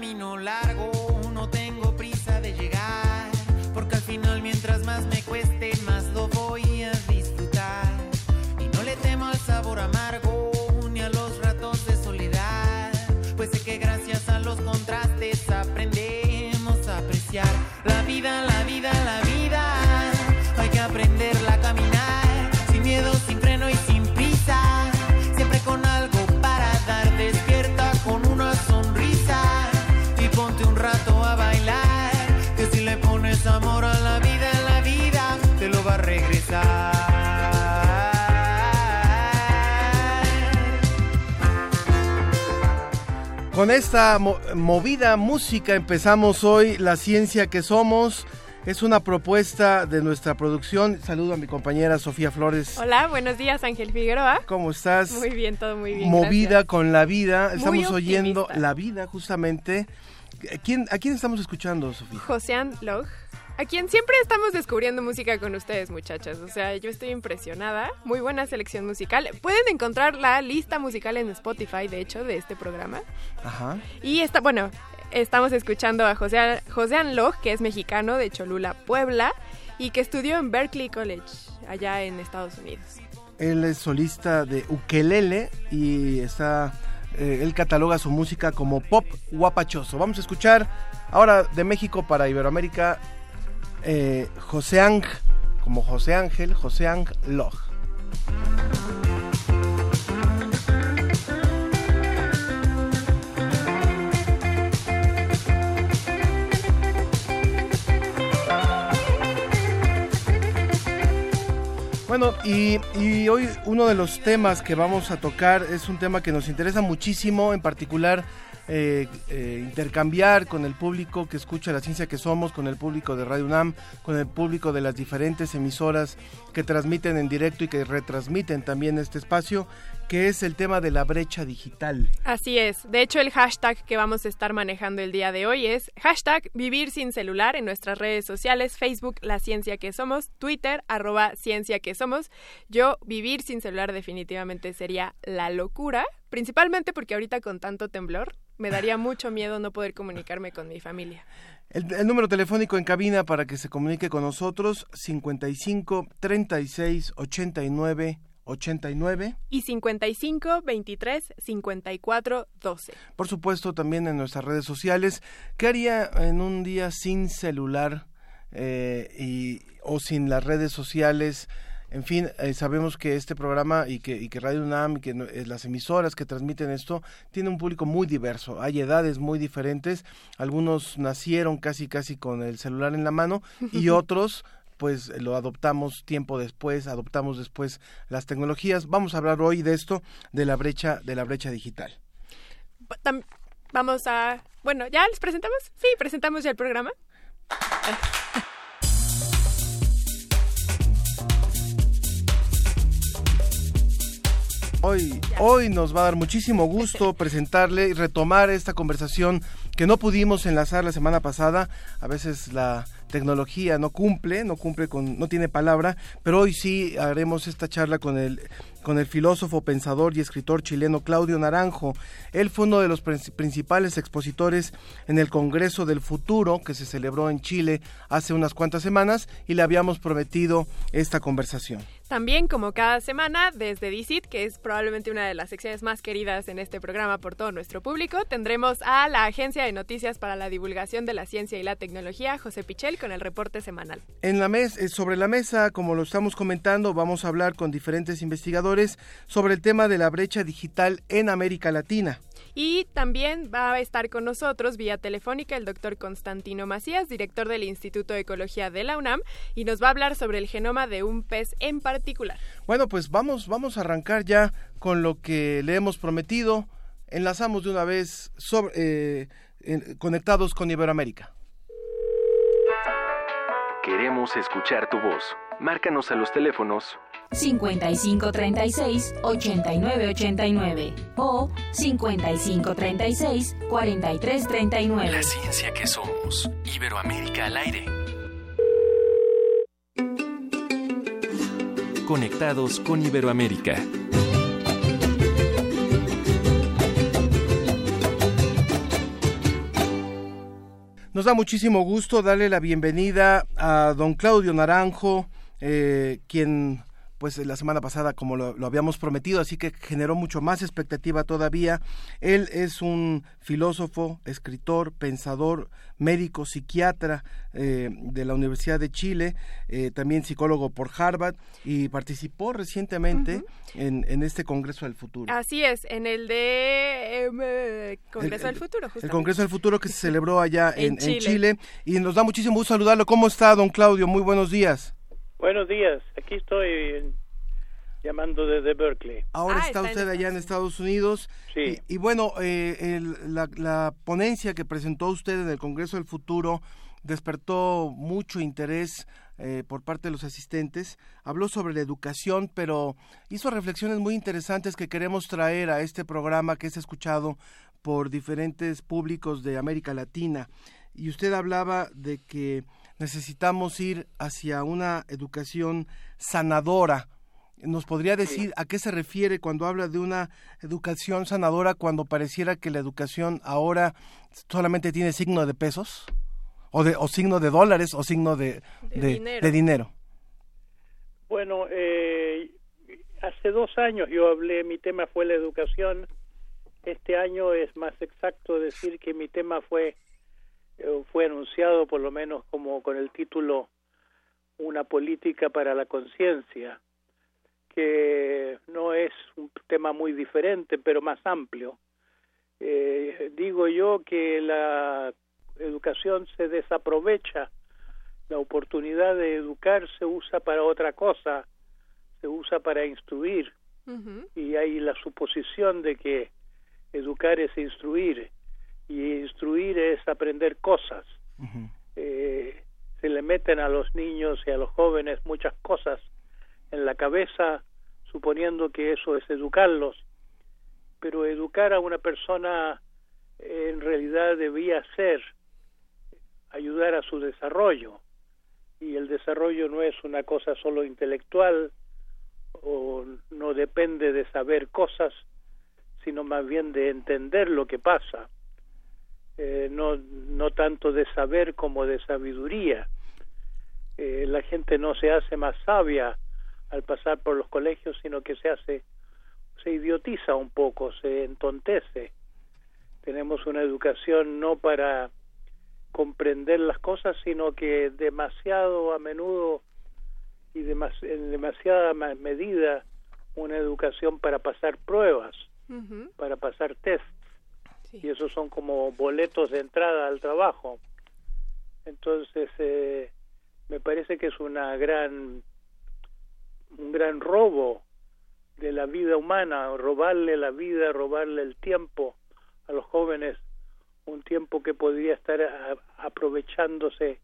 Camino largo, no tengo prisa de llegar, porque al final mientras más me cueste, más lo voy a disfrutar. Y no le temo al sabor amargo, ni a los ratos de soledad, pues sé que gracias a los contrastes aprendemos a apreciar la vida, Con esta mo- movida música empezamos hoy La Ciencia que Somos. Es una propuesta de nuestra producción. Saludo a mi compañera Sofía Flores. Hola, buenos días Ángel Figueroa. ¿Cómo estás? Muy bien, todo muy bien. Movida gracias. con la vida. Estamos oyendo la vida justamente. ¿A quién, ¿A quién estamos escuchando, Sofía? Josean Log, a quien siempre estamos descubriendo música con ustedes, muchachas. O sea, yo estoy impresionada. Muy buena selección musical. Pueden encontrar la lista musical en Spotify, de hecho, de este programa. Ajá. Y está, bueno, estamos escuchando a José, Log, que es mexicano de Cholula, Puebla, y que estudió en Berkeley College, allá en Estados Unidos. Él es solista de ukelele y está. eh, él cataloga su música como pop guapachoso. Vamos a escuchar ahora de México para Iberoamérica eh, José como José Ángel, José Ángel Log. Bueno, y hoy uno de los temas que vamos a tocar es un tema que nos interesa muchísimo, en particular eh, eh, intercambiar con el público que escucha la ciencia que somos, con el público de Radio UNAM, con el público de las diferentes emisoras que transmiten en directo y que retransmiten también este espacio, que es el tema de la brecha digital. Así es. De hecho, el hashtag que vamos a estar manejando el día de hoy es hashtag vivir sin celular en nuestras redes sociales, Facebook, La Ciencia que Somos, Twitter, arroba Ciencia que Somos. Yo, vivir sin celular definitivamente sería la locura, principalmente porque ahorita con tanto temblor me daría mucho miedo no poder comunicarme con mi familia. El, el número telefónico en cabina para que se comunique con nosotros, 55 36 89 89. Y 55 23 54 12. Por supuesto, también en nuestras redes sociales. ¿Qué haría en un día sin celular eh, y, o sin las redes sociales? En fin, eh, sabemos que este programa y que, y que Radio UNAM y que eh, las emisoras que transmiten esto tiene un público muy diverso. Hay edades muy diferentes. Algunos nacieron casi casi con el celular en la mano y otros pues lo adoptamos tiempo después, adoptamos después las tecnologías. Vamos a hablar hoy de esto, de la brecha, de la brecha digital. Vamos a... Bueno, ¿ya les presentamos? Sí, presentamos ya el programa. Hoy, hoy nos va a dar muchísimo gusto presentarle y retomar esta conversación que no pudimos enlazar la semana pasada. A veces la tecnología no cumple, no cumple con, no tiene palabra, pero hoy sí haremos esta charla con el con el filósofo, pensador y escritor chileno Claudio Naranjo. Él fue uno de los prin- principales expositores en el Congreso del Futuro que se celebró en Chile hace unas cuantas semanas y le habíamos prometido esta conversación. También, como cada semana, desde DICIT, que es probablemente una de las secciones más queridas en este programa por todo nuestro público, tendremos a la Agencia de Noticias para la Divulgación de la Ciencia y la Tecnología, José Pichel, con el reporte semanal. En la mes, eh, sobre la mesa, como lo estamos comentando, vamos a hablar con diferentes investigadores sobre el tema de la brecha digital en América Latina. Y también va a estar con nosotros vía telefónica el doctor Constantino Macías, director del Instituto de Ecología de la UNAM, y nos va a hablar sobre el genoma de un pez en particular. Bueno, pues vamos, vamos a arrancar ya con lo que le hemos prometido. Enlazamos de una vez sobre, eh, conectados con Iberoamérica. Queremos escuchar tu voz. Márcanos a los teléfonos 5536-8989 o 5536-4339. La ciencia que somos. Iberoamérica al aire. Conectados con Iberoamérica. Nos da muchísimo gusto darle la bienvenida a don Claudio Naranjo, eh, quien pues la semana pasada como lo, habíamos prometido, así que generó mucho más expectativa todavía. Él es un filósofo, escritor, pensador, médico, psiquiatra eh, de la Universidad de Chile, eh, también psicólogo por Harvard y participó recientemente en, en, este Congreso del Futuro. Así es, en el de em, Congreso del Futuro. Justamente. El Congreso del Futuro que se celebró allá en, en, Chile. en Chile. Y nos da muchísimo gusto saludarlo. ¿Cómo está, don Claudio? Muy buenos días. Buenos días, aquí estoy llamando desde Berkeley. Ahora está, usted allá en Estados Unidos. Sí. Y, bueno, eh, el, la, la, ponencia que presentó usted en el Congreso del Futuro despertó mucho interés eh, por parte de los asistentes. Habló sobre la educación, pero hizo reflexiones muy interesantes que queremos traer a este programa que es escuchado por diferentes públicos de América Latina. Y usted hablaba de que necesitamos ir hacia una educación sanadora. ¿Nos podría decir a qué se refiere cuando habla de una educación sanadora cuando pareciera que la educación ahora solamente tiene signo de pesos? ¿O, de, o signo de dólares o signo de, de, de, dinero. de dinero? Bueno, eh, hace dos años yo hablé, mi tema fue la educación. Este año es más exacto decir que mi tema fue fue anunciado por lo menos como con el título Una política para la conciencia, que no es un tema muy diferente, pero más amplio. Eh, digo yo que la educación se desaprovecha, la oportunidad de educar se usa para otra cosa, se usa para instruir, Uh -huh. y hay la suposición de que educar es instruir y instruir es aprender cosas. Uh -huh. eh, se le meten a los niños y a los jóvenes muchas cosas en la cabeza suponiendo que eso es educarlos, pero educar a una persona eh, en realidad debía ser ayudar a su desarrollo y el desarrollo no es una cosa solo intelectual o no depende de saber cosas sino más bien de entender lo que pasa eh, no, no tanto de saber como de sabiduría. Eh, la gente no se hace más sabia al pasar por los colegios, sino que se hace, se idiotiza un poco, se entontece. Tenemos una educación no para comprender las cosas, sino que demasiado a menudo y demas en demasiada medida una educación para pasar pruebas, uh -huh. para pasar tests Y esos son como boletos de entrada al trabajo. Entonces, eh, me parece que es una gran, un gran robo de la vida humana, robarle la vida, robarle el tiempo a los jóvenes, un tiempo que podría estar aprovechándose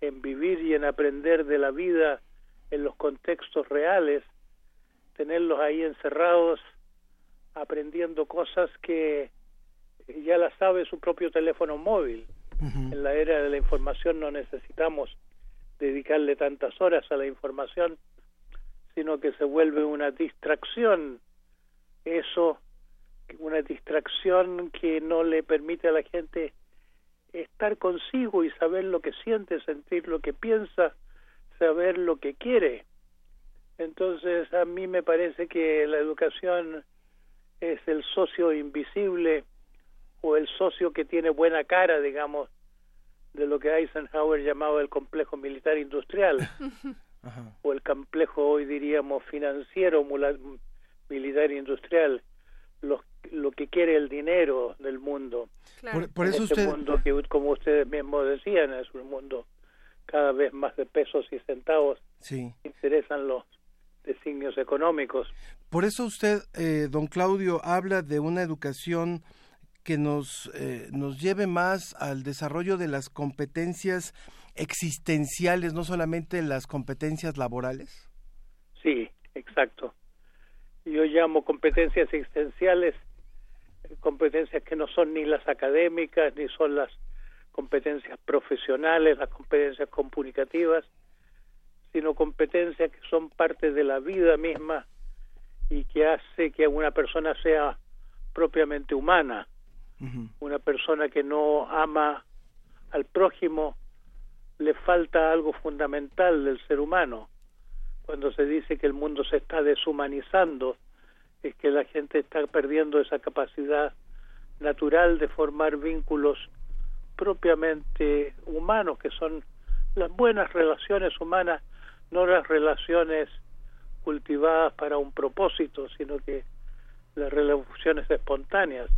en vivir y en aprender de la vida en los contextos reales, tenerlos ahí encerrados aprendiendo cosas que ya la sabe su propio teléfono móvil. Uh -huh. En la era de la información no necesitamos dedicarle tantas horas a la información, sino que se vuelve una distracción. Eso, una distracción que no le permite a la gente estar consigo y saber lo que siente, sentir lo que piensa, saber lo que quiere. Entonces, a mí me parece que la educación es el socio invisible o el socio que tiene buena cara, digamos, de lo que Eisenhower llamaba el complejo militar industrial, Ajá. o el complejo hoy diríamos financiero militar industrial, lo, lo que quiere el dinero del mundo. Por, por eso este usted... mundo que, como ustedes mismos decían, es un mundo cada vez más de pesos y centavos. Sí. Interesan los designios económicos. Por eso usted, eh, don Claudio, habla de una educación que nos, eh, nos lleve más al desarrollo de las competencias existenciales, no solamente las competencias laborales. Sí, exacto. Yo llamo competencias existenciales competencias que no son ni las académicas, ni son las competencias profesionales, las competencias comunicativas, sino competencias que son parte de la vida misma y que hace que una persona sea propiamente humana, una persona que no ama al prójimo, le falta algo fundamental del ser humano. Cuando se dice que el mundo se está deshumanizando, es que la gente está perdiendo esa capacidad natural de formar vínculos propiamente humanos, que son las buenas relaciones humanas, no las relaciones cultivadas para un propósito, sino que las relaciones espontáneas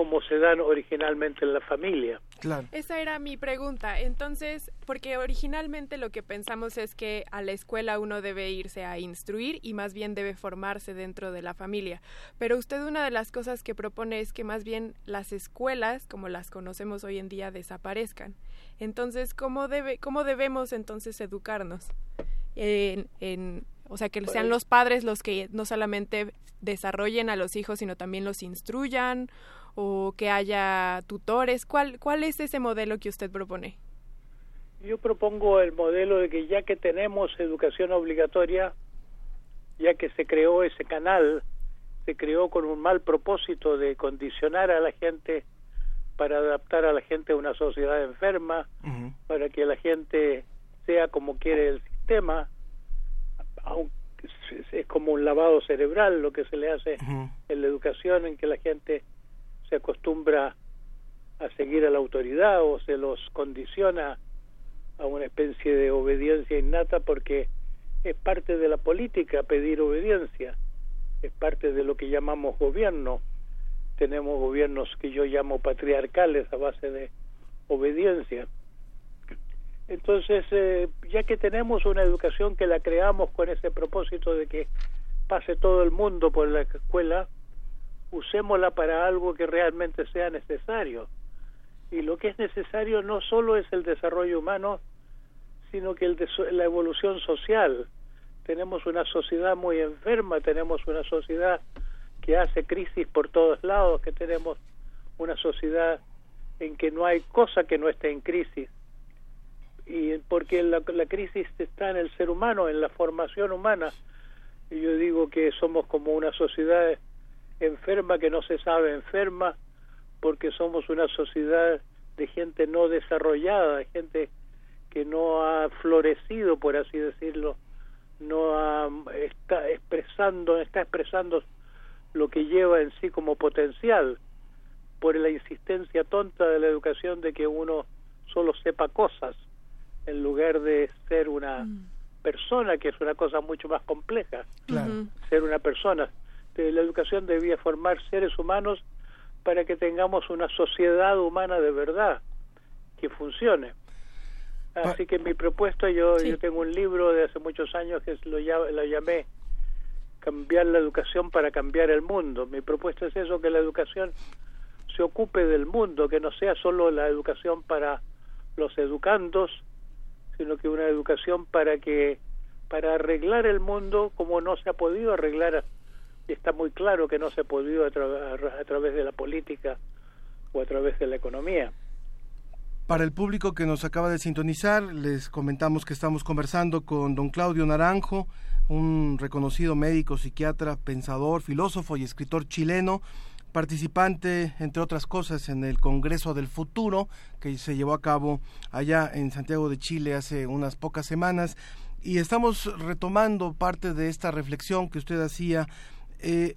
como se dan originalmente en la familia. Claro. Esa era mi pregunta. Entonces, porque originalmente lo que pensamos es que a la escuela uno debe irse a instruir y más bien debe formarse dentro de la familia. Pero usted una de las cosas que propone es que más bien las escuelas, como las conocemos hoy en día, desaparezcan. Entonces, ¿cómo, debe, cómo debemos entonces educarnos? En, en, o sea, que sean los padres los que no solamente desarrollen a los hijos, sino también los instruyan o que haya tutores. ¿Cuál, ¿Cuál es ese modelo que usted propone? Yo propongo el modelo de que ya que tenemos educación obligatoria, ya que se creó ese canal, se creó con un mal propósito de condicionar a la gente para adaptar a la gente a una sociedad enferma, uh -huh. para que la gente sea como quiere el sistema, aunque es como un lavado cerebral lo que se le hace uh -huh. en la educación, en que la gente se acostumbra a seguir a la autoridad o se los condiciona a una especie de obediencia innata porque es parte de la política pedir obediencia, es parte de lo que llamamos gobierno. Tenemos gobiernos que yo llamo patriarcales a base de obediencia. Entonces, eh, ya que tenemos una educación que la creamos con ese propósito de que pase todo el mundo por la escuela, usémosla para algo que realmente sea necesario. Y lo que es necesario no solo es el desarrollo humano, sino que el la evolución social. Tenemos una sociedad muy enferma, tenemos una sociedad que hace crisis por todos lados, que tenemos una sociedad en que no hay cosa que no esté en crisis. Y porque la, la crisis está en el ser humano, en la formación humana. Y yo digo que somos como una sociedad enferma que no se sabe enferma porque somos una sociedad de gente no desarrollada, de gente que no ha florecido, por así decirlo, no ha, está expresando, está expresando lo que lleva en sí como potencial por la insistencia tonta de la educación de que uno solo sepa cosas en lugar de ser una mm. persona, que es una cosa mucho más compleja. Claro. Ser una persona. La educación debía formar seres humanos para que tengamos una sociedad humana de verdad que funcione. Así que mi propuesta, yo, sí. yo tengo un libro de hace muchos años que lo, lo llamé Cambiar la educación para cambiar el mundo. Mi propuesta es eso, que la educación se ocupe del mundo, que no sea solo la educación para los educandos, sino que una educación para que para arreglar el mundo como no se ha podido arreglar está muy claro que no se ha podido a, tra a través de la política o a través de la economía. Para el público que nos acaba de sintonizar, les comentamos que estamos conversando con don Claudio Naranjo, un reconocido médico, psiquiatra, pensador, filósofo y escritor chileno, participante, entre otras cosas, en el Congreso del Futuro, que se llevó a cabo allá en Santiago de Chile hace unas pocas semanas. Y estamos retomando parte de esta reflexión que usted hacía. Eh,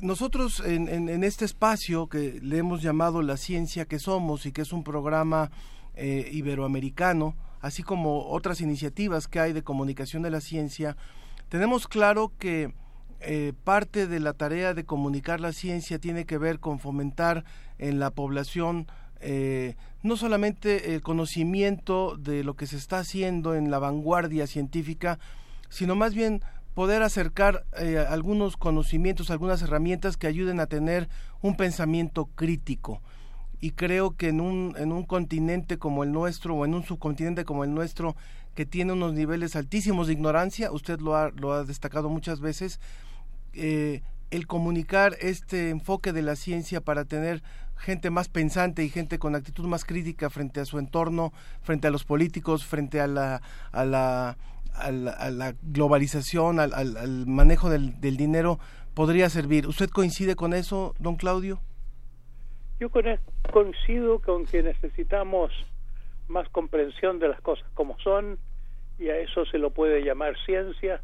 nosotros en, este espacio que le hemos llamado La Ciencia que Somos y que es un programa eh, iberoamericano, así como otras iniciativas que hay de comunicación de la ciencia, tenemos claro que eh, parte de la tarea de comunicar la ciencia tiene que ver con fomentar en la población no solamente el conocimiento de lo que se está haciendo en la vanguardia científica, sino más bien poder acercar eh, algunos conocimientos, algunas herramientas que ayuden a tener un pensamiento crítico. Y creo que en un, en un continente como el nuestro o en un subcontinente como el nuestro, que tiene unos niveles altísimos de ignorancia, usted lo ha, lo ha destacado muchas veces, eh, el comunicar este enfoque de la ciencia para tener gente más pensante y gente con actitud más crítica frente a su entorno, frente a los políticos, frente a la, a la, a la, globalización, al, al, manejo del, del, dinero, podría servir. ¿Usted coincide con eso, don Claudio? Yo coincido con que necesitamos más comprensión de las cosas como son y a eso se lo puede llamar ciencia.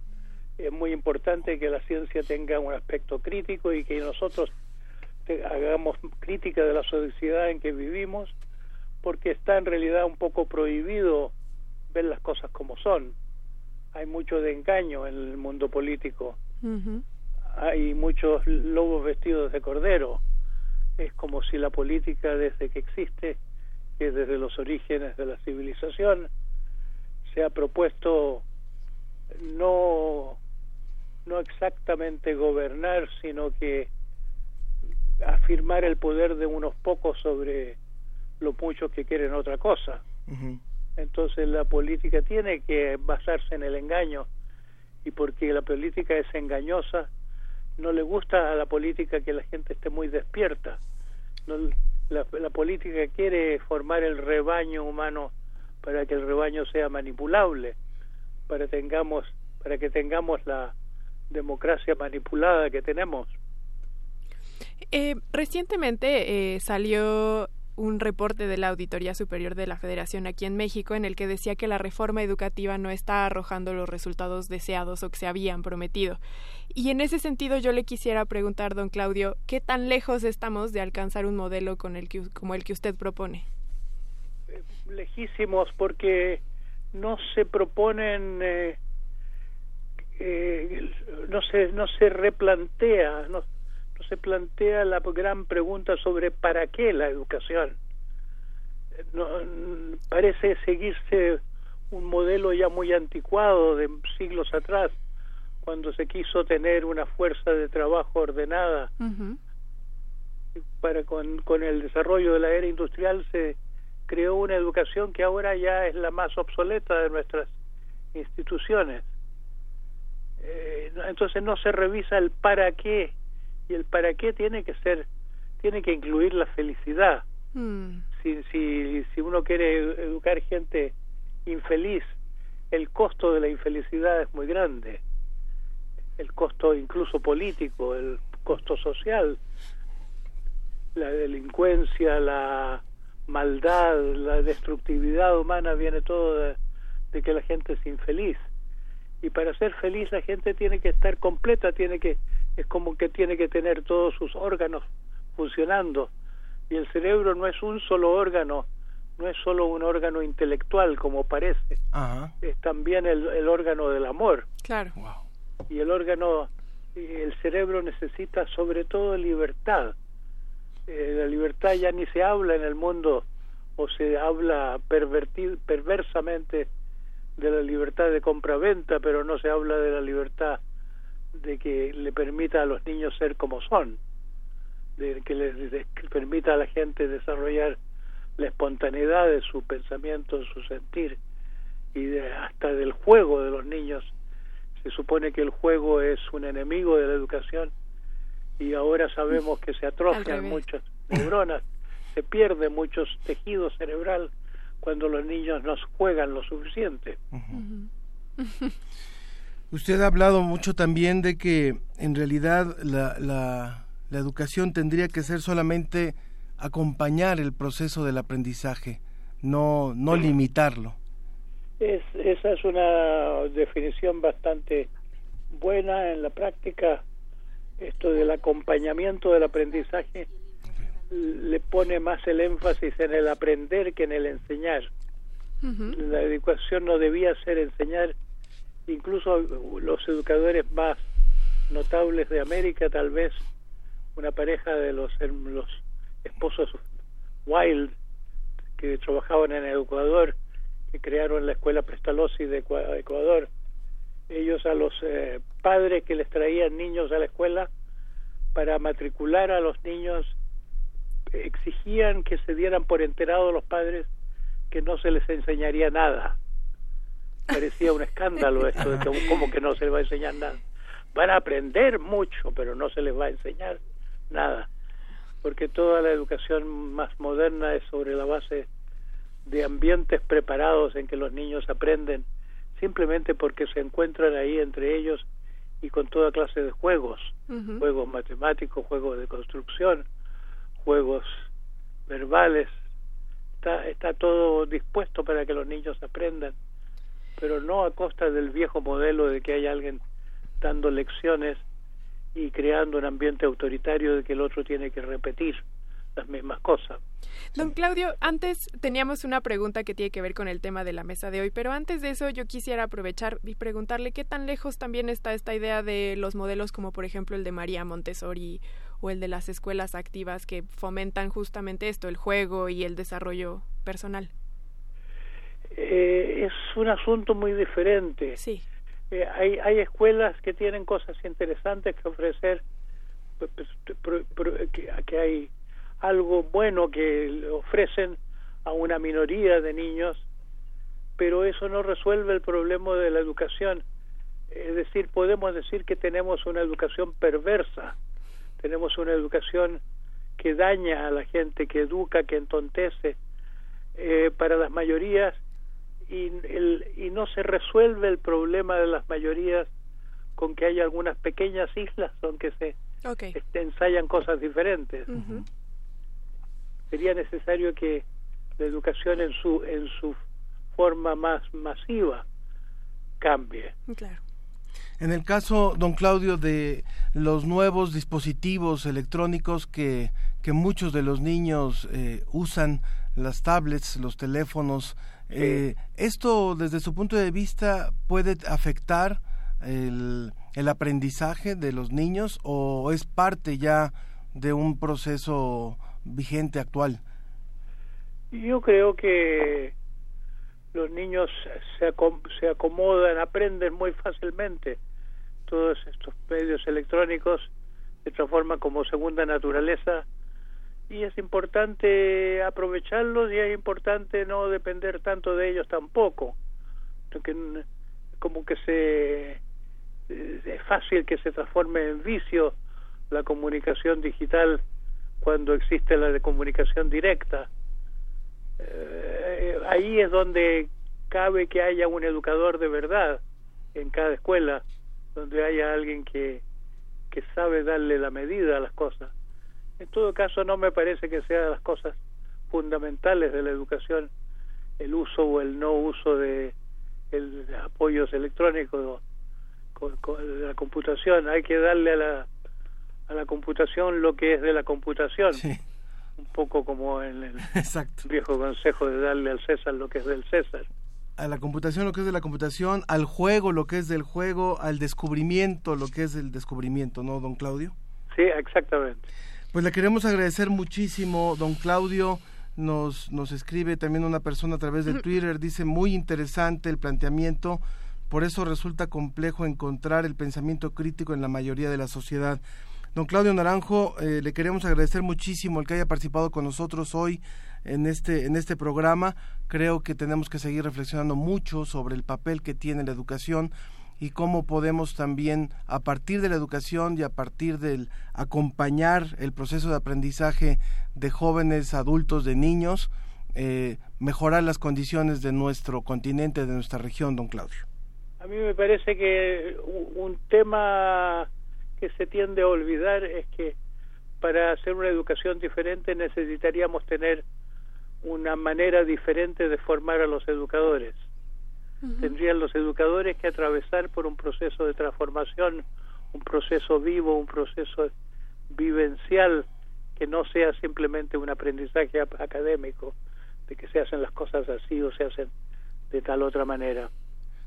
Es muy importante que la ciencia tenga un aspecto crítico y que nosotros hagamos crítica de la sociedad en que vivimos, porque está en realidad un poco prohibido ver las cosas como son. Hay mucho de engaño en el mundo político. Hay muchos lobos vestidos de cordero. Es como si la política desde que existe, que desde los orígenes de la civilización, se ha propuesto no no exactamente gobernar, sino que afirmar el poder de unos pocos sobre los muchos que quieren otra cosa. Entonces la política tiene que basarse en el engaño y porque la política es engañosa, no le gusta a la política que la gente esté muy despierta. No, la, la política quiere formar el rebaño humano para que el rebaño sea manipulable, para tengamos para que tengamos la democracia manipulada que tenemos. Eh, recientemente eh, salió un reporte de la Auditoría Superior de la Federación aquí en México en el que decía que la reforma educativa no está arrojando los resultados deseados o que se habían prometido. Y en ese sentido yo le quisiera preguntar, don Claudio, ¿qué tan lejos estamos de alcanzar un modelo con el que, como el que usted propone? Eh, lejísimos porque no se proponen eh, eh, no se no se replantea no se plantea la gran pregunta sobre para qué la educación. No, parece seguirse un modelo ya muy anticuado de siglos atrás, cuando se quiso tener una fuerza de trabajo ordenada. Para con, con el desarrollo de la era industrial se creó una educación que ahora ya es la más obsoleta de nuestras instituciones. Eh, entonces no se revisa el para qué y el para qué tiene que ser tiene que incluir la felicidad. Mm. si, si si uno quiere educar gente infeliz el costo de la infelicidad es muy grande. El costo incluso político el costo social la delincuencia la maldad la destructividad humana viene todo de, de que la gente es infeliz. Y para ser feliz la gente tiene que estar completa tiene que es como que tiene que tener todos sus órganos funcionando. Y el cerebro no es un solo órgano no es solo un órgano intelectual como parece. Es también el, el, órgano del amor. Claro. Y el órgano el cerebro necesita sobre todo libertad. Eh, la libertad ya ni se habla en el mundo o se habla pervertir, perversamente de la libertad de compra-venta, pero no se habla de la libertad de que le permita a los niños ser como son, de que les, permita a la gente desarrollar la espontaneidad de su pensamiento, su sentir y de, hasta del juego de los niños. Se supone que el juego es un enemigo de la educación y ahora sabemos que se atrofian muchas neuronas, se pierde muchos tejidos cerebral cuando los niños no juegan lo suficiente. Usted ha hablado mucho también de que en realidad la, la, educación tendría que ser solamente acompañar el proceso del aprendizaje, no, no limitarlo. Es, esa es una definición bastante buena en la práctica. Esto del acompañamiento del aprendizaje le pone más el énfasis en el aprender que en el enseñar. La educación no debía ser enseñar incluso los educadores más notables de América, tal vez una pareja de los, los esposos Wild que trabajaban en Ecuador, que crearon la escuela Pestalozzi de Ecuador. Ellos a los eh, padres que les traían niños a la escuela para matricular a los niños exigían que se dieran por enterados los padres que no se les enseñaría nada. Parecía un escándalo esto, de como que no se les va a enseñar nada. Van a aprender mucho, pero no se les va a enseñar nada, porque toda la educación más moderna es sobre la base de ambientes preparados en que los niños aprenden simplemente porque se encuentran ahí entre ellos y con toda clase de juegos, juegos matemáticos, juegos de construcción, juegos verbales, está, está todo dispuesto para que los niños aprendan, pero no a costa del viejo modelo de que hay alguien dando lecciones y creando un ambiente autoritario de que el otro tiene que repetir las mismas cosas. Don Claudio, antes teníamos una pregunta que tiene que ver con el tema de la mesa de hoy, pero antes de eso yo quisiera aprovechar y preguntarle qué tan lejos también está esta idea de los modelos como por ejemplo el de María Montessori o el de las escuelas activas que fomentan justamente esto, el juego y el desarrollo personal. Eh, es un asunto muy diferente. Sí. Eh, hay, hay escuelas que tienen cosas interesantes que ofrecer, pues, pues, que, que hay algo bueno que ofrecen a una minoría de niños, pero eso no resuelve el problema de la educación. Es decir, podemos decir que tenemos una educación perversa, tenemos una educación que daña a la gente, que educa, que entontece eh, para las mayorías y, el, y no se resuelve el problema de las mayorías con que hay algunas pequeñas islas donde se ensayan cosas diferentes sería necesario que la educación en su en su forma más masiva cambie. Claro. En el caso, don Claudio, de los nuevos dispositivos electrónicos que, que muchos de los niños eh, usan, las tablets, los teléfonos, eh, ¿esto desde su punto de vista puede afectar el, el aprendizaje de los niños o es parte ya de un proceso vigente actual? Yo creo que los niños se, se acomodan, aprenden muy fácilmente todos estos medios electrónicos se transforman como segunda naturaleza y es importante aprovecharlos y es importante no depender tanto de ellos tampoco porque como que se es fácil que se transforme en vicio la comunicación digital cuando existe la de comunicación directa. Eh, ahí es donde cabe que haya un educador de verdad en cada escuela, donde haya alguien que, que sabe darle la medida a las cosas. En todo caso, no me parece que sea de las cosas fundamentales de la educación el uso o el no uso de el apoyos electrónicos de la computación. Hay que darle a la a la computación lo que es de la computación. Un poco como en el viejo consejo de darle al César lo que es del César. A la computación lo que es de la computación, al juego lo que es del juego, al descubrimiento lo que es del descubrimiento, ¿no, don Claudio? Sí, exactamente. Pues le queremos agradecer muchísimo, don Claudio. Nos, nos escribe también una persona a través de Twitter, dice muy interesante el planteamiento, por eso resulta complejo encontrar el pensamiento crítico en la mayoría de la sociedad. Don Claudio Naranjo, eh, le queremos agradecer muchísimo el que haya participado con nosotros hoy en este, en este programa. Creo que tenemos que seguir reflexionando mucho sobre el papel que tiene la educación y cómo podemos también, a partir de la educación y a partir del acompañar el proceso de aprendizaje de jóvenes, adultos, de niños, eh, mejorar las condiciones de nuestro continente, de nuestra región, don Claudio. A mí me parece que un tema que se tiende a olvidar es que para hacer una educación diferente necesitaríamos tener una manera diferente de formar a los educadores. Tendrían los educadores que atravesar por un proceso de transformación, un proceso vivo, un proceso vivencial que no sea simplemente un aprendizaje académico de que se hacen las cosas así o se hacen de tal otra manera.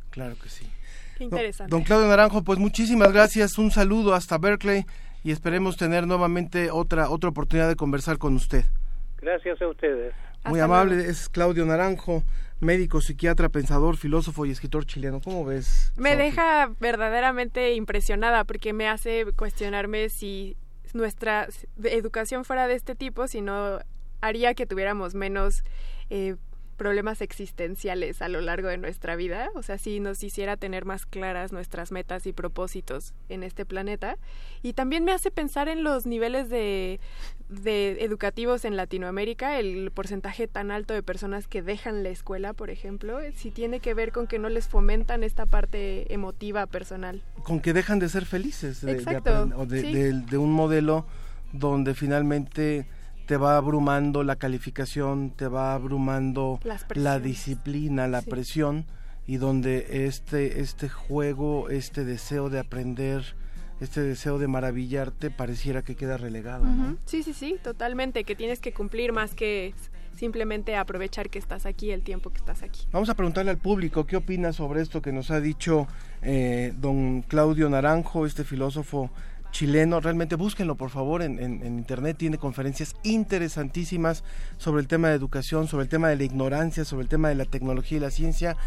Claro que sí. Qué interesante. Don Claudio Naranjo, pues muchísimas gracias, un saludo hasta Berkeley y esperemos tener nuevamente otra otra oportunidad de conversar con usted. Gracias a ustedes. Muy Hasta amable, luego. es Claudio Naranjo, médico, psiquiatra, pensador, filósofo y escritor chileno. ¿Cómo ves? Me deja verdaderamente impresionada porque me hace cuestionarme si nuestra educación fuera de este tipo, si no haría que tuviéramos menos eh, problemas existenciales a lo largo de nuestra vida, o sea, si nos hiciera tener más claras nuestras metas y propósitos en este planeta. Y también me hace pensar en los niveles de, de educativos en Latinoamérica, el porcentaje tan alto de personas que dejan la escuela, por ejemplo, si tiene que ver con que no les fomentan esta parte emotiva personal. Con que dejan de ser felices. De, de Exacto, aprender- o de, sí. de- de un modelo donde finalmente te va abrumando la calificación, te va abrumando la disciplina, la Sí. presión y donde este este juego, este deseo de aprender, este deseo de maravillarte pareciera que queda relegado. Sí, sí, sí, totalmente, que tienes que cumplir más que simplemente aprovechar que estás aquí el tiempo que estás aquí. Vamos a preguntarle al público qué opina sobre esto que nos ha dicho eh, don Claudio Naranjo, este filósofo chileno. Realmente búsquenlo, por favor, en, en- en internet. Tiene conferencias interesantísimas sobre el tema de educación, sobre el tema de la ignorancia, sobre el tema de la tecnología y la ciencia.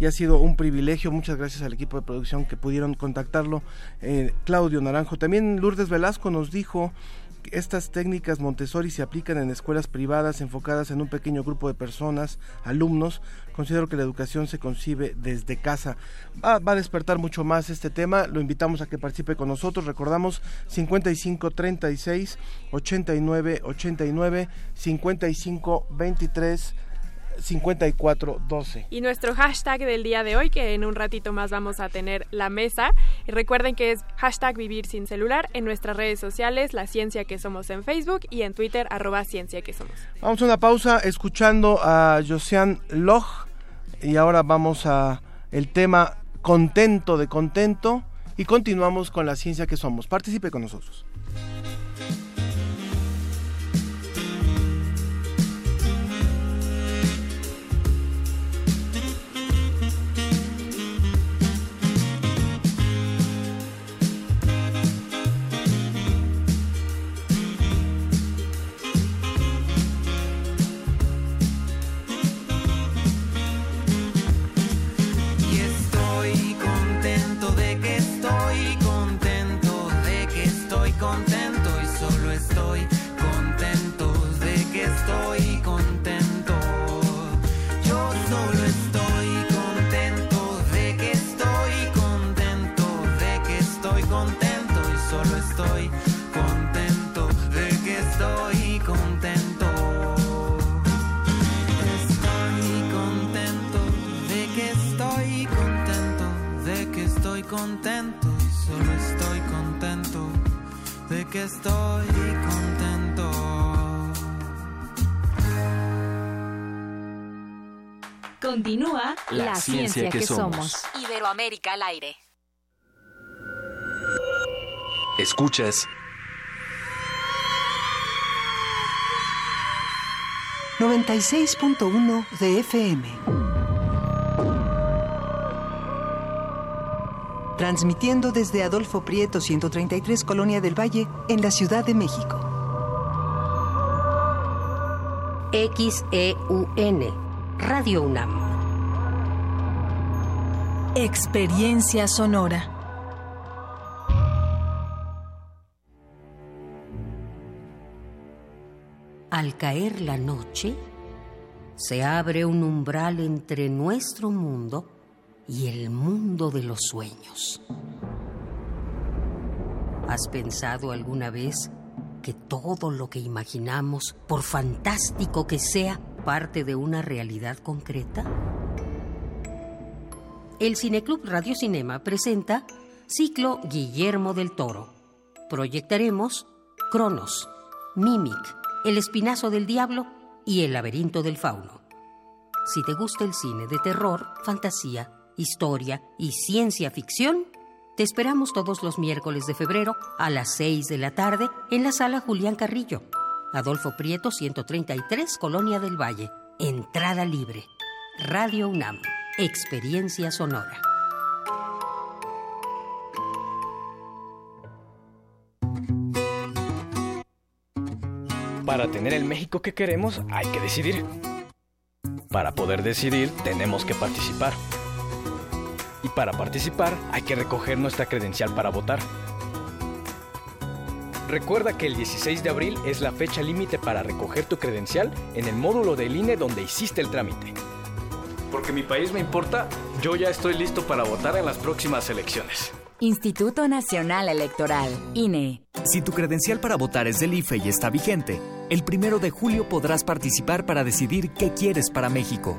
Y ha sido un privilegio. Muchas gracias al equipo de producción que pudieron contactarlo. Eh, Claudio Naranjo. También Lourdes Velasco nos dijo estas técnicas Montessori se aplican en escuelas privadas enfocadas en un pequeño grupo de personas, alumnos. Considero que la educación se concibe desde casa. Va, a despertar mucho más este tema. Lo invitamos a que participe con nosotros. Recordamos 55 36 89 89 55 23 54 12. Y nuestro hashtag del día de hoy, que en un ratito más vamos a tener la mesa. Y recuerden que es hashtag vivir sin celular en nuestras redes sociales, la ciencia que somos en Facebook y en Twitter, arroba ciencia que somos. Vamos a una pausa escuchando a Josian Loch y ahora vamos a el tema contento de contento y continuamos con la ciencia que somos. Participe con nosotros. Que estoy contento. Continúa La ciencia que somos. Iberoamérica al aire. Escuchas 96.1 de FM. Transmitiendo desde Adolfo Prieto 133 Colonia del Valle en la Ciudad de México. XEUN, Radio UNAM. Experiencia sonora. Al caer la noche, se abre un umbral entre nuestro mundo y el mundo de los sueños. ¿Has pensado alguna vez que todo lo que imaginamos, por fantástico que sea, parte de una realidad concreta? El Cineclub Radio Cinema presenta Ciclo Guillermo del Toro. Proyectaremos Cronos, Mimic, El Espinazo del Diablo y El Laberinto del Fauno. Si te gusta el cine de terror, fantasía, historia y ciencia ficción, te esperamos todos los miércoles de febrero a las 6 de la tarde en la sala Julián Carrillo, Adolfo Prieto 133, Colonia del Valle. Entrada libre. Radio UNAM, Experiencia Sonora. Para tener el México que queremos hay que decidir. Para poder decidir tenemos que participar. Y para participar hay que recoger nuestra credencial para votar. Recuerda que el 16 de abril es la fecha límite para recoger tu credencial en el módulo del INE donde hiciste el trámite. Porque mi país me importa, yo ya estoy listo para votar en las próximas elecciones. Instituto Nacional Electoral, INE. Si tu credencial para votar es del IFE y está vigente, el primero de julio podrás participar para decidir qué quieres para México.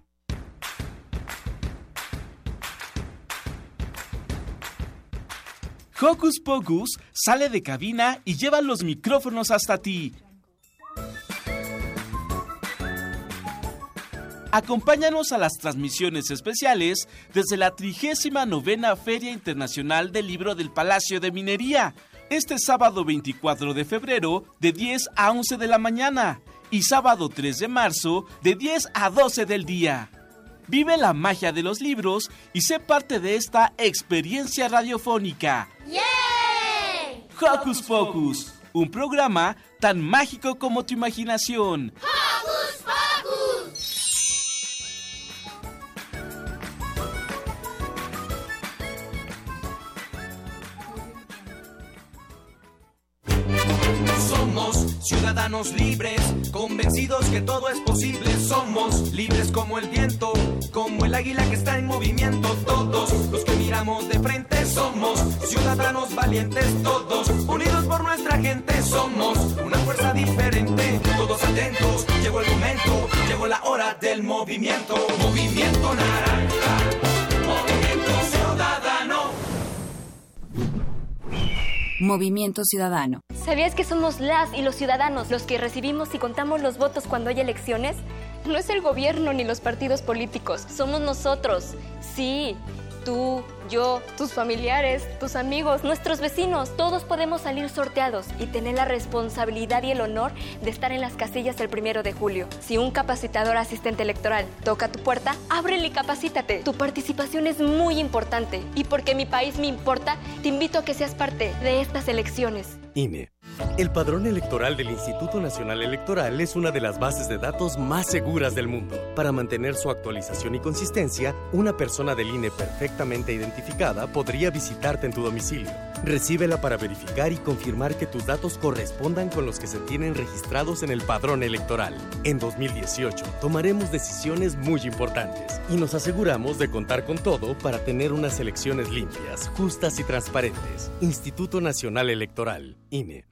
Hocus Pocus sale de cabina y lleva los micrófonos hasta ti. Acompáñanos a las transmisiones especiales desde la 39 Feria Internacional del Libro del Palacio de Minería, este sábado 24 de febrero de 10 a 11 de la mañana y sábado 3 de marzo de 10 a 12 del día. Vive la magia de los libros y sé parte de esta experiencia radiofónica. ¡Yay! Hocus Pocus, un programa tan mágico como tu imaginación. ¡Hocus Somos ciudadanos libres, convencidos que todo es posible. Somos libres como el viento, como el águila que está en movimiento. Todos los que miramos de frente somos ciudadanos valientes. Todos unidos por nuestra gente somos una fuerza diferente. Todos atentos, llegó el momento, llegó la hora del movimiento. Movimiento naranja, Movimiento Ciudadano. ¿Sabías que somos las y los ciudadanos los que recibimos y contamos los votos cuando hay elecciones? No es el gobierno ni los partidos políticos, somos nosotros. Sí, tú, yo, tus familiares, tus amigos, nuestros vecinos, todos podemos salir sorteados y tener la responsabilidad y el honor de estar en las casillas el primero de julio. Si un capacitador asistente electoral toca tu puerta, ábrele y capacítate. Tu participación es muy importante y porque mi país me importa, te invito a que seas parte de estas elecciones. INE. El padrón electoral del Instituto Nacional Electoral es una de las bases de datos más seguras del mundo. Para mantener su actualización y consistencia, una persona del INE perfectamente identificada podría visitarte en tu domicilio. Recíbela para verificar y confirmar que tus datos correspondan con los que se tienen registrados en el padrón electoral. En 2018 tomaremos decisiones muy importantes y nos aseguramos de contar con todo para tener unas elecciones limpias, justas y transparentes. Instituto Nacional Electoral, INE.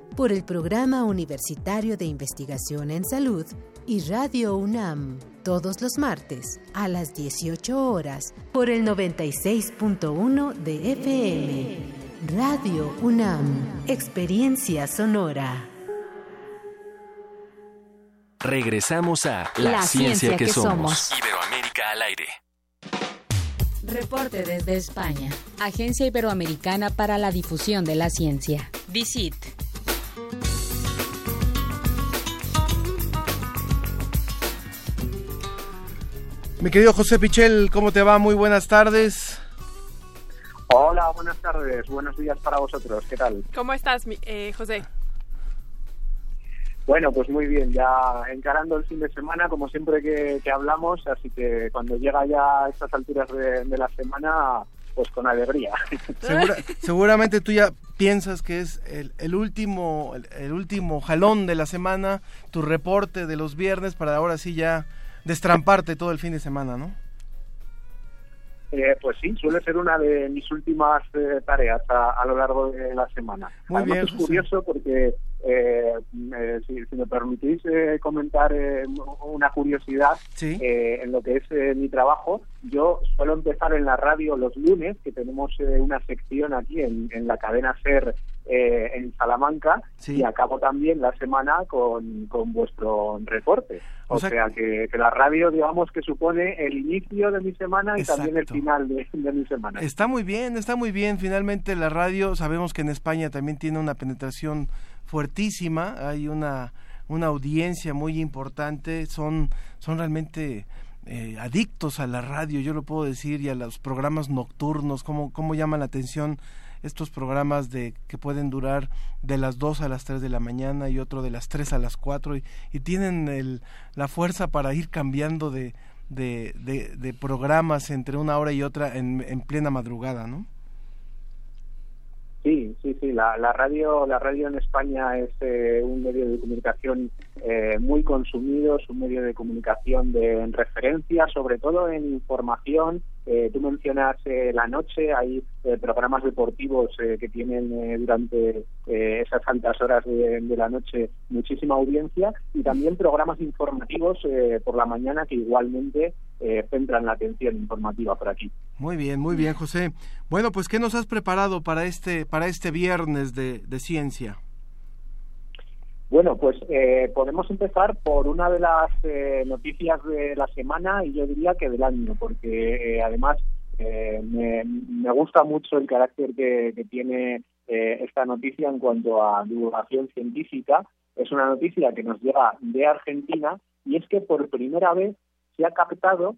por el Programa Universitario de Investigación en Salud y Radio UNAM todos los martes a las 18 horas por el 96.1 de FM. Radio UNAM, Experiencia Sonora. Regresamos a La, ciencia, que, somos. Iberoamérica al aire. Reporte desde España. Agencia Iberoamericana para la Difusión de la Ciencia. DICIT. Mi querido José Pichel, ¿cómo te va? Muy buenas tardes. Hola, buenas tardes, buenos días para vosotros, ¿qué tal? ¿Cómo estás, eh, José? Bueno, pues muy bien, ya encarando el fin de semana, como siempre que, hablamos, así que cuando llega ya a estas alturas de, la semana, pues con alegría. seguramente tú ya piensas que es el, último el, último jalón de la semana, tu reporte de los viernes para ahora sí ya destramparte todo el fin de semana, ¿no? Eh, pues sí, suele ser una de mis últimas eh, tareas a, lo largo de la semana. Muy bien, es curioso porque eh, si, me permitís comentar una curiosidad en lo que es mi trabajo, yo suelo empezar en la radio los lunes, que tenemos una sección aquí en, la cadena SER en Salamanca, y acabo también la semana con, con vuestro reporte. O, sea, que, la radio, digamos, que supone el inicio de mi semana y también el final de, mi semana. Está muy bien, está muy bien. Finalmente la radio, sabemos que en España también tiene una penetración fuertísima, hay una, una audiencia muy importante, son, son realmente... Eh, adictos a la radio, yo lo puedo decir, y a los programas nocturnos, cómo, cómo llaman la atención estos programas de que pueden durar de las 2 a las 3 de la mañana y otro de las 3 a las 4 y, tienen el, la fuerza para ir cambiando de, de, programas entre una hora y otra en plena madrugada, ¿no? Sí, sí, sí. La, la radio, la radio en España es eh, un medio de comunicación eh, muy consumido, es un medio de comunicación de referencia, sobre todo en información eh, tú mencionas eh, la noche, hay eh, programas deportivos que tienen durante esas altas horas de, la noche muchísima audiencia y también programas informativos por la mañana que igualmente centran la atención informativa por aquí. Muy bien, muy bien, José. Bueno, pues ¿qué nos has preparado para este para este viernes de ciencia? Bueno, pues eh, podemos empezar por una de las eh, noticias de la semana y yo diría que del año, porque eh, además me, gusta mucho el carácter que, tiene esta noticia en cuanto a divulgación científica. Es una noticia que nos llega de Argentina y es que por primera vez se ha captado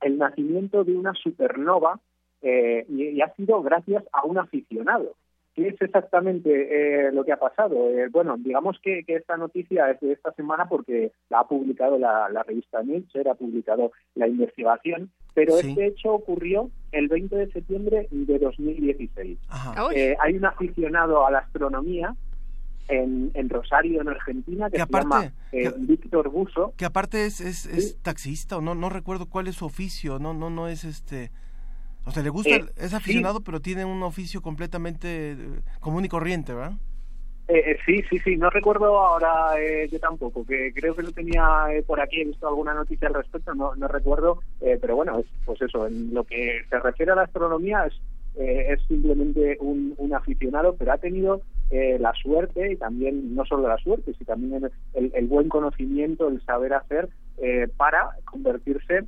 el nacimiento de una supernova y ha sido gracias a un aficionado. ¿Qué es exactamente eh, lo que ha pasado? Eh, bueno, digamos que, esta noticia es de esta semana porque la ha publicado la, revista Nature, ha publicado la investigación, pero este hecho ocurrió el 20 de septiembre de 2016. Eh, hay un aficionado a la astronomía en, Rosario, en Argentina, que, se llama Víctor Buso. Que aparte es, es, taxista, o no, no recuerdo cuál es su oficio, no, no, no es este o sea, le gusta, eh, es aficionado, pero tiene un oficio completamente eh, común y corriente, ¿verdad? Eh, sí, sí, sí, no recuerdo ahora yo tampoco, que creo que lo tenía por aquí, he visto alguna noticia al respecto, no, no recuerdo, pero bueno, pues eso, en lo que se refiere a la astronomía es, es simplemente un, un, aficionado, pero ha tenido la suerte y también, no solo la suerte, sino también el, el buen conocimiento, el saber hacer para convertirse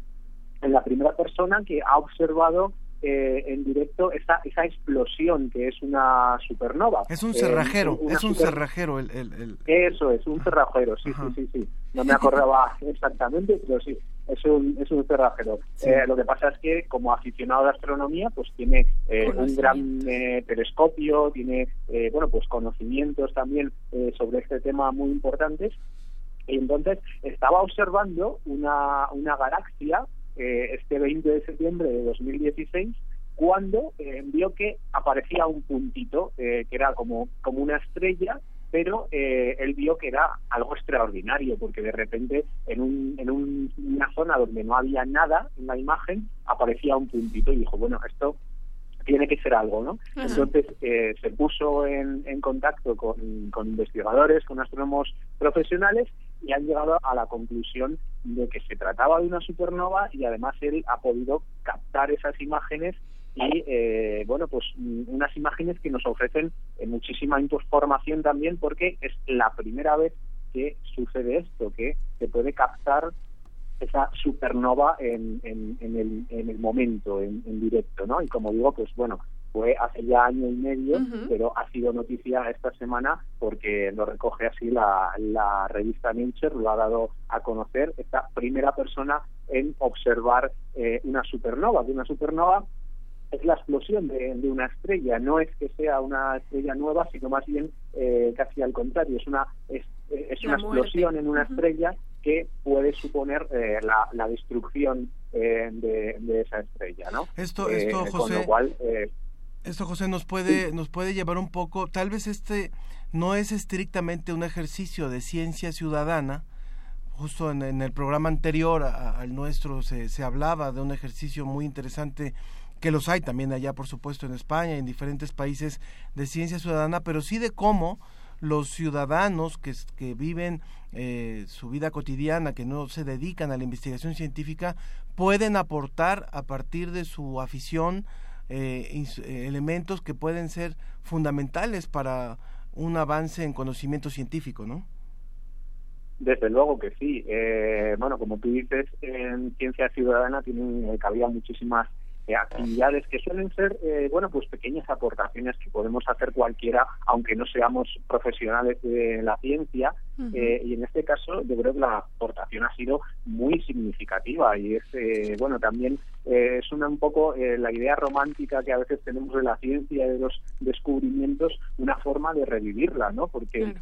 en la primera persona que ha observado eh, en directo esa, esa explosión que es una supernova. Es un eh, cerrajero, es un cerrajero. El, el, Eso es, un cerrajero, sí, sí, sí, sí. No me acordaba exactamente, pero sí, es un, es un cerrajero. Eh, lo que pasa es que como aficionado de astronomía, pues tiene un gran telescopio, tiene, bueno, pues conocimientos también sobre este tema muy importantes. Y entonces estaba observando una, una galaxia eh, este 20 de septiembre de 2016 cuando eh, vio que aparecía un puntito eh, que era como, como una estrella pero él vio que era algo extraordinario porque de repente en, un, en una zona donde no había nada en la imagen aparecía un puntito y dijo bueno esto tiene que ser algo, ¿no? Entonces eh, se puso en, en contacto con, con, investigadores, con astrónomos profesionales y han llegado a la conclusión de que se trataba de una supernova y además él ha podido captar esas imágenes y eh, bueno pues unas imágenes que nos ofrecen eh, muchísima información también porque es la primera vez que sucede esto que se puede captar esa supernova en, en, el, en el momento, en, directo, ¿no? Y como digo, pues bueno, fue hace ya año y medio, pero ha sido noticia esta semana porque lo recoge así la, la revista Nature, lo ha dado a conocer esta primera persona en observar eh, una supernova, de una supernova es la explosión de, una estrella, no es que sea una estrella nueva, sino más bien eh, casi al contrario, es una es, una explosión en una estrella que puede suponer eh, la, destrucción eh, de, esa estrella, ¿no? Esto, esto, José. cual, esto, José, nos puede nos puede llevar un poco, tal vez este no es estrictamente un ejercicio de ciencia ciudadana, justo en, el programa anterior al nuestro se, se, hablaba de un ejercicio muy interesante que los hay también allá, por supuesto, en España, en diferentes países de ciencia ciudadana, pero sí de cómo los ciudadanos que, que viven eh, su vida cotidiana, que no se dedican a la investigación científica, pueden aportar a partir de su afición eh, eh, elementos que pueden ser fundamentales para un avance en conocimiento científico, ¿no? Desde luego que sí. bueno, como tú dices, en ciencia ciudadana tienen cabida muchísimas eh, actividades que suelen ser, eh, bueno, pues pequeñas aportaciones que podemos hacer cualquiera, aunque no seamos profesionales de la ciencia. Eh, y en este caso, yo creo que la aportación ha sido muy significativa y es, bueno, también es una, un poco la idea romántica que a veces tenemos de la ciencia y de los descubrimientos, una forma de revivirla, ¿no? Porque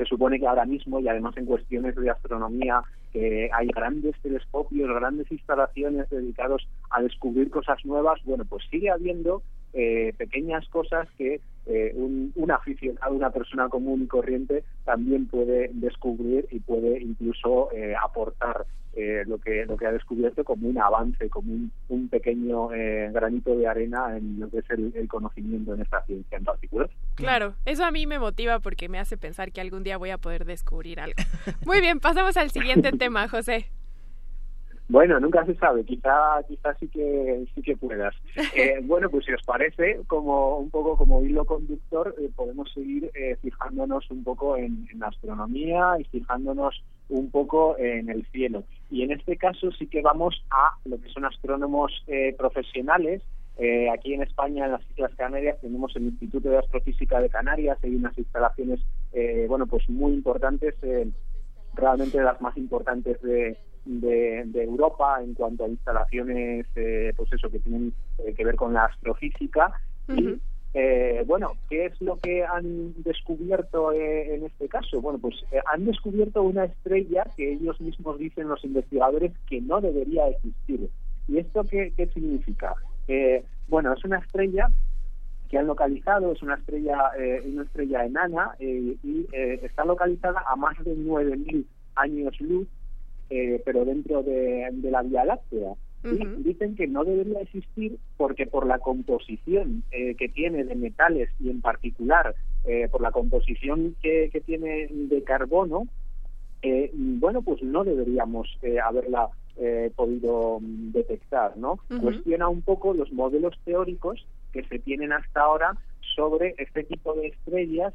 se supone que ahora mismo y además en cuestiones de astronomía hay grandes telescopios, grandes instalaciones dedicados a descubrir cosas nuevas, bueno, pues sigue habiendo eh, pequeñas cosas que eh, un, un, aficionado, una persona común y corriente también puede descubrir y puede incluso eh, aportar lo que lo que ha descubierto como un avance, como un, pequeño granito de arena en lo que es el, conocimiento en esta ciencia en particular. Claro, eso a mí me motiva porque me hace pensar que algún día voy a poder descubrir algo. Muy bien, pasamos al siguiente tema, José. Bueno, nunca se sabe, quizá, quizá sí que sí que puedas. Eh, bueno, pues si os parece, como un poco como hilo conductor, eh, podemos seguir eh, fijándonos un poco en, la astronomía y fijándonos un poco en el cielo. Y en este caso sí que vamos a lo que son astrónomos profesionales. aquí en España, en las Islas Canarias, tenemos el Instituto de Astrofísica de Canarias, hay unas instalaciones, bueno, pues muy importantes realmente las más importantes de, de, Europa en cuanto a instalaciones, eh, pues eso, que tienen eh, que ver con la astrofísica. Y, eh, bueno, ¿qué es lo que han descubierto en este caso? Bueno, pues han descubierto una estrella que ellos mismos dicen los investigadores que no debería existir. ¿Y esto qué, qué significa? bueno, es una estrella que han localizado, es una estrella, una estrella enana y está localizada a más de 9.000 años luz eh, pero dentro de, la Vía Láctea. y dicen que no debería existir porque por la composición eh, que tiene de metales y en particular eh, por la composición que, tiene de carbono, bueno, pues no deberíamos haberla podido detectar, ¿no? Cuestiona un poco los modelos teóricos que se tienen hasta ahora sobre este tipo de estrellas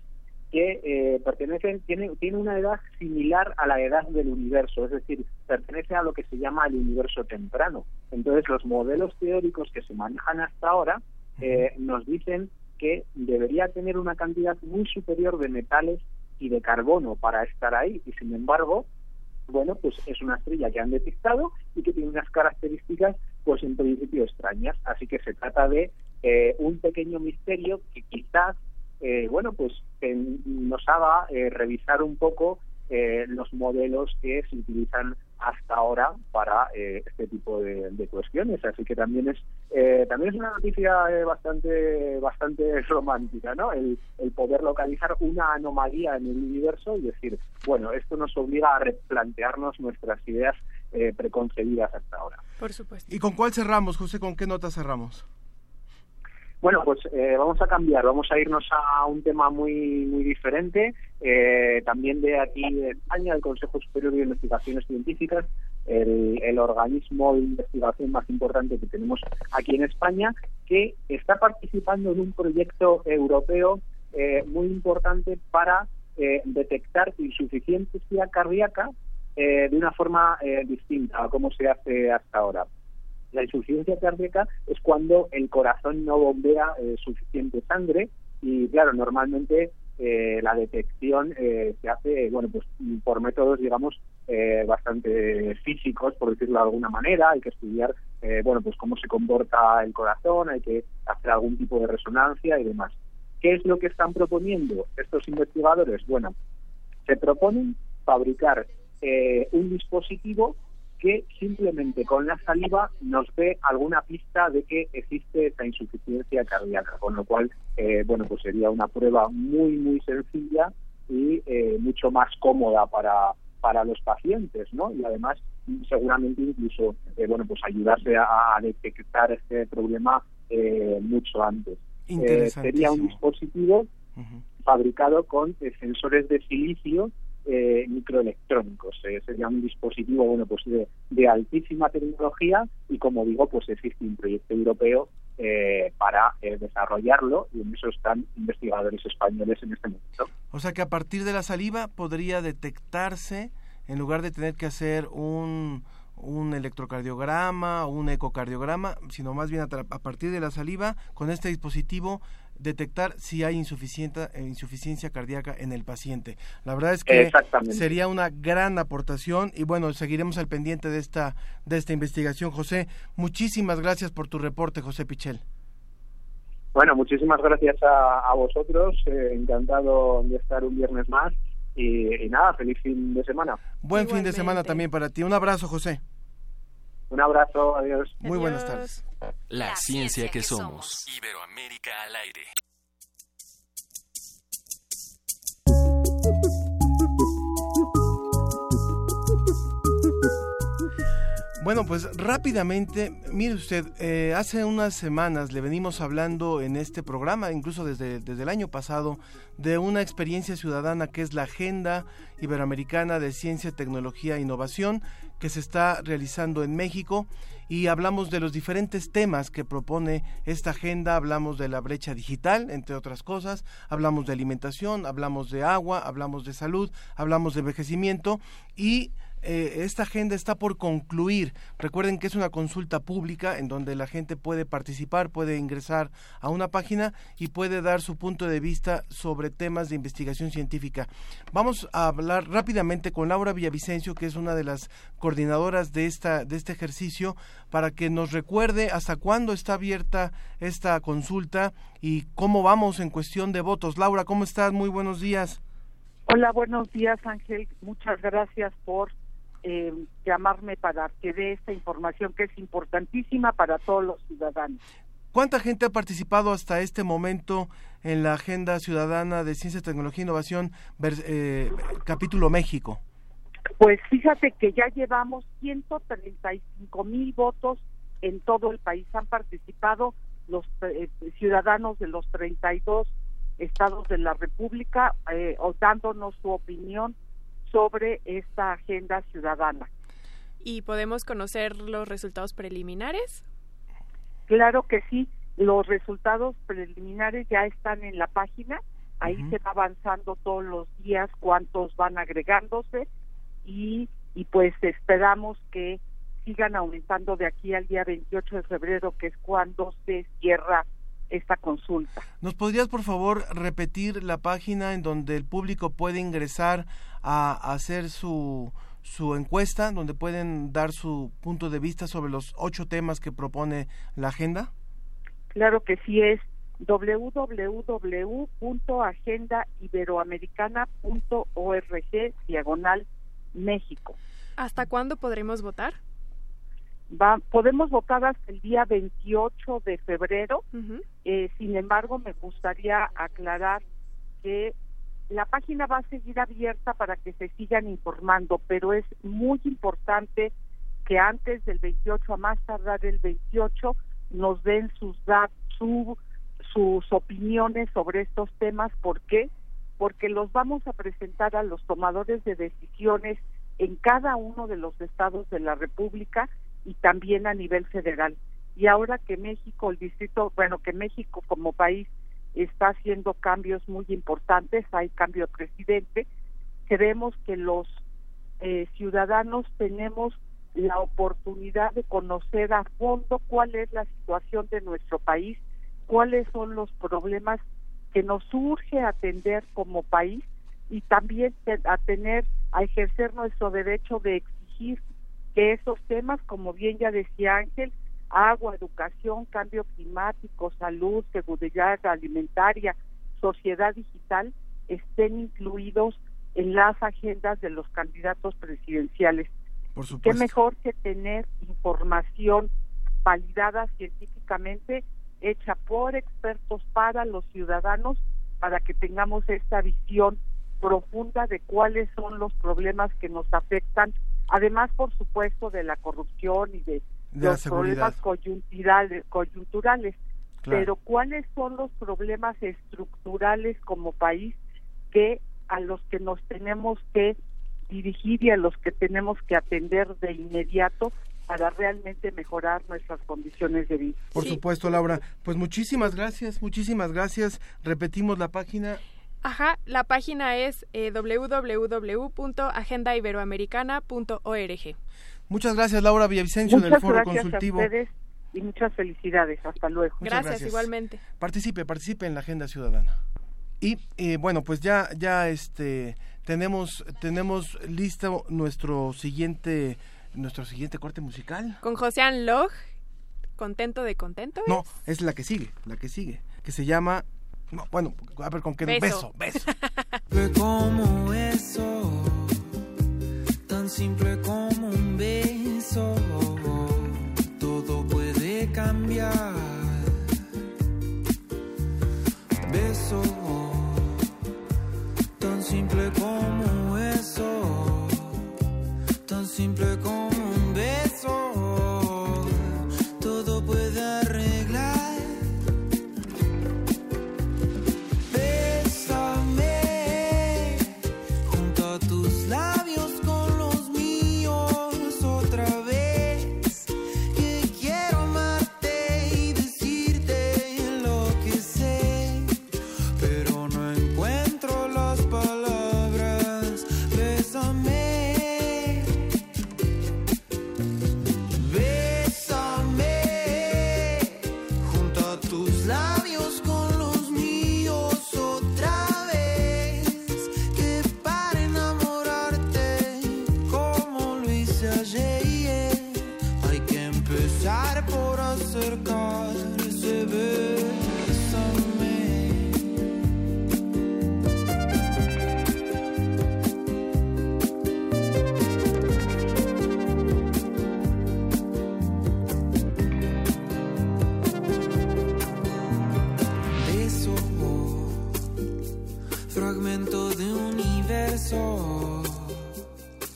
que eh, pertenecen, tiene, tiene una edad similar a la edad del universo, es decir, pertenece a lo que se llama el universo temprano. Entonces, los modelos teóricos que se manejan hasta ahora eh, nos dicen que debería tener una cantidad muy superior de metales y de carbono para estar ahí, y sin embargo, bueno, pues es una estrella que han detectado y que tiene unas características, pues en principio extrañas. Así que se trata de eh, un pequeño misterio que quizás eh, bueno, pues nos haga eh, revisar un poco eh, los modelos que se utilizan hasta ahora para este tipo de, cuestiones. Así que también es también es una noticia bastante bastante romántica, ¿no? El, el poder localizar una anomalía en el universo y decir, bueno, esto nos obliga a replantearnos nuestras ideas preconcebidas hasta ahora. Por supuesto. ¿Y con cuál cerramos, José? ¿Con qué nota cerramos? Bueno, pues eh, vamos a cambiar, vamos a irnos a un tema muy muy diferente, eh, también de aquí de España, el Consejo Superior de Investigaciones Científicas, el, organismo de investigación más importante que tenemos aquí en España, que está participando en un proyecto europeo eh, muy importante para detectar insuficiencia cardíaca de una forma distinta a como se hace hasta ahora. La insuficiencia cardíaca es cuando el corazón no bombea eh, suficiente sangre y claro, normalmente eh, la detección eh, se hace, bueno, pues por métodos, digamos, eh, bastante físicos, por decirlo de alguna manera. Hay que estudiar, eh, bueno, pues cómo se comporta el corazón, hay que hacer algún tipo de resonancia y demás. ¿Qué es lo que están proponiendo estos investigadores? Bueno, se proponen fabricar eh, un dispositivo que simplemente con la saliva nos dé alguna pista de que existe esta insuficiencia cardíaca, con lo cual, eh, bueno, pues sería una prueba muy, muy sencilla y eh, mucho más cómoda para, para los pacientes, ¿no? Y además, seguramente incluso, eh, bueno, pues ayudarse a, detectar este problema mucho antes. sería un dispositivo fabricado con sensores de silicio eh, microelectrónicos. Eh, sería un dispositivo bueno pues de, altísima tecnología y como digo pues existe un proyecto europeo eh, para desarrollarlo y en eso están investigadores españoles en este momento. O sea que a partir de la saliva podría detectarse en lugar de tener que hacer un un electrocardiograma un ecocardiograma, sino más bien a, partir de la saliva, con este dispositivo detectar si hay insuficiencia, eh, insuficiencia cardíaca en el paciente. La verdad es que sería una gran aportación y bueno, seguiremos al pendiente de esta, de esta investigación. José, muchísimas gracias por tu reporte, José Pichel. Bueno, muchísimas gracias a, vosotros, eh, encantado de estar un viernes más y, nada, feliz fin de semana. Buen fin de semana también para ti. Un abrazo, José. Un abrazo, adiós. Muy buenas tardes. La, ciencia, que, somos. Iberoamérica al aire. Bueno, pues rápidamente, mire usted, eh, hace unas semanas le venimos hablando en este programa, incluso desde, desde el año pasado, de una experiencia ciudadana que es la Agenda Iberoamericana de Ciencia, Tecnología e Innovación, que se está realizando en México. Y hablamos de los diferentes temas que propone esta agenda, hablamos de la brecha digital, entre otras cosas, hablamos de alimentación, hablamos de agua, hablamos de salud, hablamos de envejecimiento. Y eh, esta agenda está por concluir. Recuerden que es una consulta pública en donde la gente puede participar, puede ingresar a una página y puede dar su punto de vista sobre temas de investigación científica. Vamos a hablar rápidamente con Laura Villavicencio, que es una de las coordinadoras de esta de este ejercicio, para que nos recuerde hasta cuándo está abierta esta consulta y cómo vamos en cuestión de votos. Laura, ¿cómo estás? Muy buenos días. Hola, buenos días, Ángel. Muchas gracias por eh, llamarme para que dé esta información que es importantísima para todos los ciudadanos. ¿Cuánta gente ha participado hasta este momento en la Agenda Ciudadana de Ciencia, Tecnología e Innovación, eh, capítulo México? Pues fíjate que ya llevamos 135 mil votos en todo el país. Han participado los eh, ciudadanos de los 32 estados de la República, eh, dándonos su opinión sobre esta agenda ciudadana. ¿Y podemos conocer los resultados preliminares? Claro que sí, los resultados preliminares ya están en la página, ahí se va avanzando todos los días cuántos van agregándose y, y pues esperamos que sigan aumentando de aquí al día 28 de febrero, que es cuando se cierra esta consulta. ¿Nos podrías, por favor, repetir la página en donde el público puede ingresar a hacer su, su encuesta, donde pueden dar su punto de vista sobre los ocho temas que propone la agenda? Claro que sí, es www.agendaiberoamericana.org diagonal México. ¿Hasta cuándo podremos votar? Podemos votar hasta el día 28 de febrero. Eh, sin embargo, me gustaría aclarar que la página va a seguir abierta para que se sigan informando, pero es muy importante que antes del 28, a más tardar el 28, nos den sus su, sus opiniones sobre estos temas. ¿Por qué? Porque los vamos a presentar a los tomadores de decisiones en cada uno de los estados de la República y también a nivel federal. Y ahora que México, el distrito, bueno, que México como país está haciendo cambios muy importantes, hay cambio de presidente, creemos que los eh, ciudadanos tenemos la oportunidad de conocer a fondo cuál es la situación de nuestro país, cuáles son los problemas que nos urge atender como país y también a tener a ejercer nuestro derecho de exigir que esos temas, como bien ya decía Ángel, agua, educación, cambio climático, salud, seguridad alimentaria, sociedad digital, estén incluidos en las agendas de los candidatos presidenciales. Por Qué mejor que tener información validada científicamente, hecha por expertos para los ciudadanos, para que tengamos esta visión profunda de cuáles son los problemas que nos afectan, además, por supuesto, de la corrupción y de, los problemas coyunturales, coyunturales. Pero cuáles son los problemas estructurales como país que a los que nos tenemos que dirigir y a los que tenemos que atender de inmediato para realmente mejorar nuestras condiciones de vida. Por supuesto, Laura. Pues muchísimas gracias, muchísimas gracias. Repetimos la página. Ajá, la página es eh, www.agendaiberoamericana.org. Muchas gracias, Laura Villavicencio del Foro Consultivo. A ustedes y muchas felicidades. Hasta luego. gracias, igualmente. Participe, participe en la Agenda Ciudadana. Y eh, bueno, pues ya, ya este, tenemos, tenemos listo nuestro siguiente, nuestro siguiente corte musical. Con José Log, contento de contento. No, es la que sigue, la que sigue, que se llama, bueno, a ver con qué beso, beso. beso. como eso, tan simple como un beso, todo puede cambiar. Beso tan simple como eso, tan simple como un beso,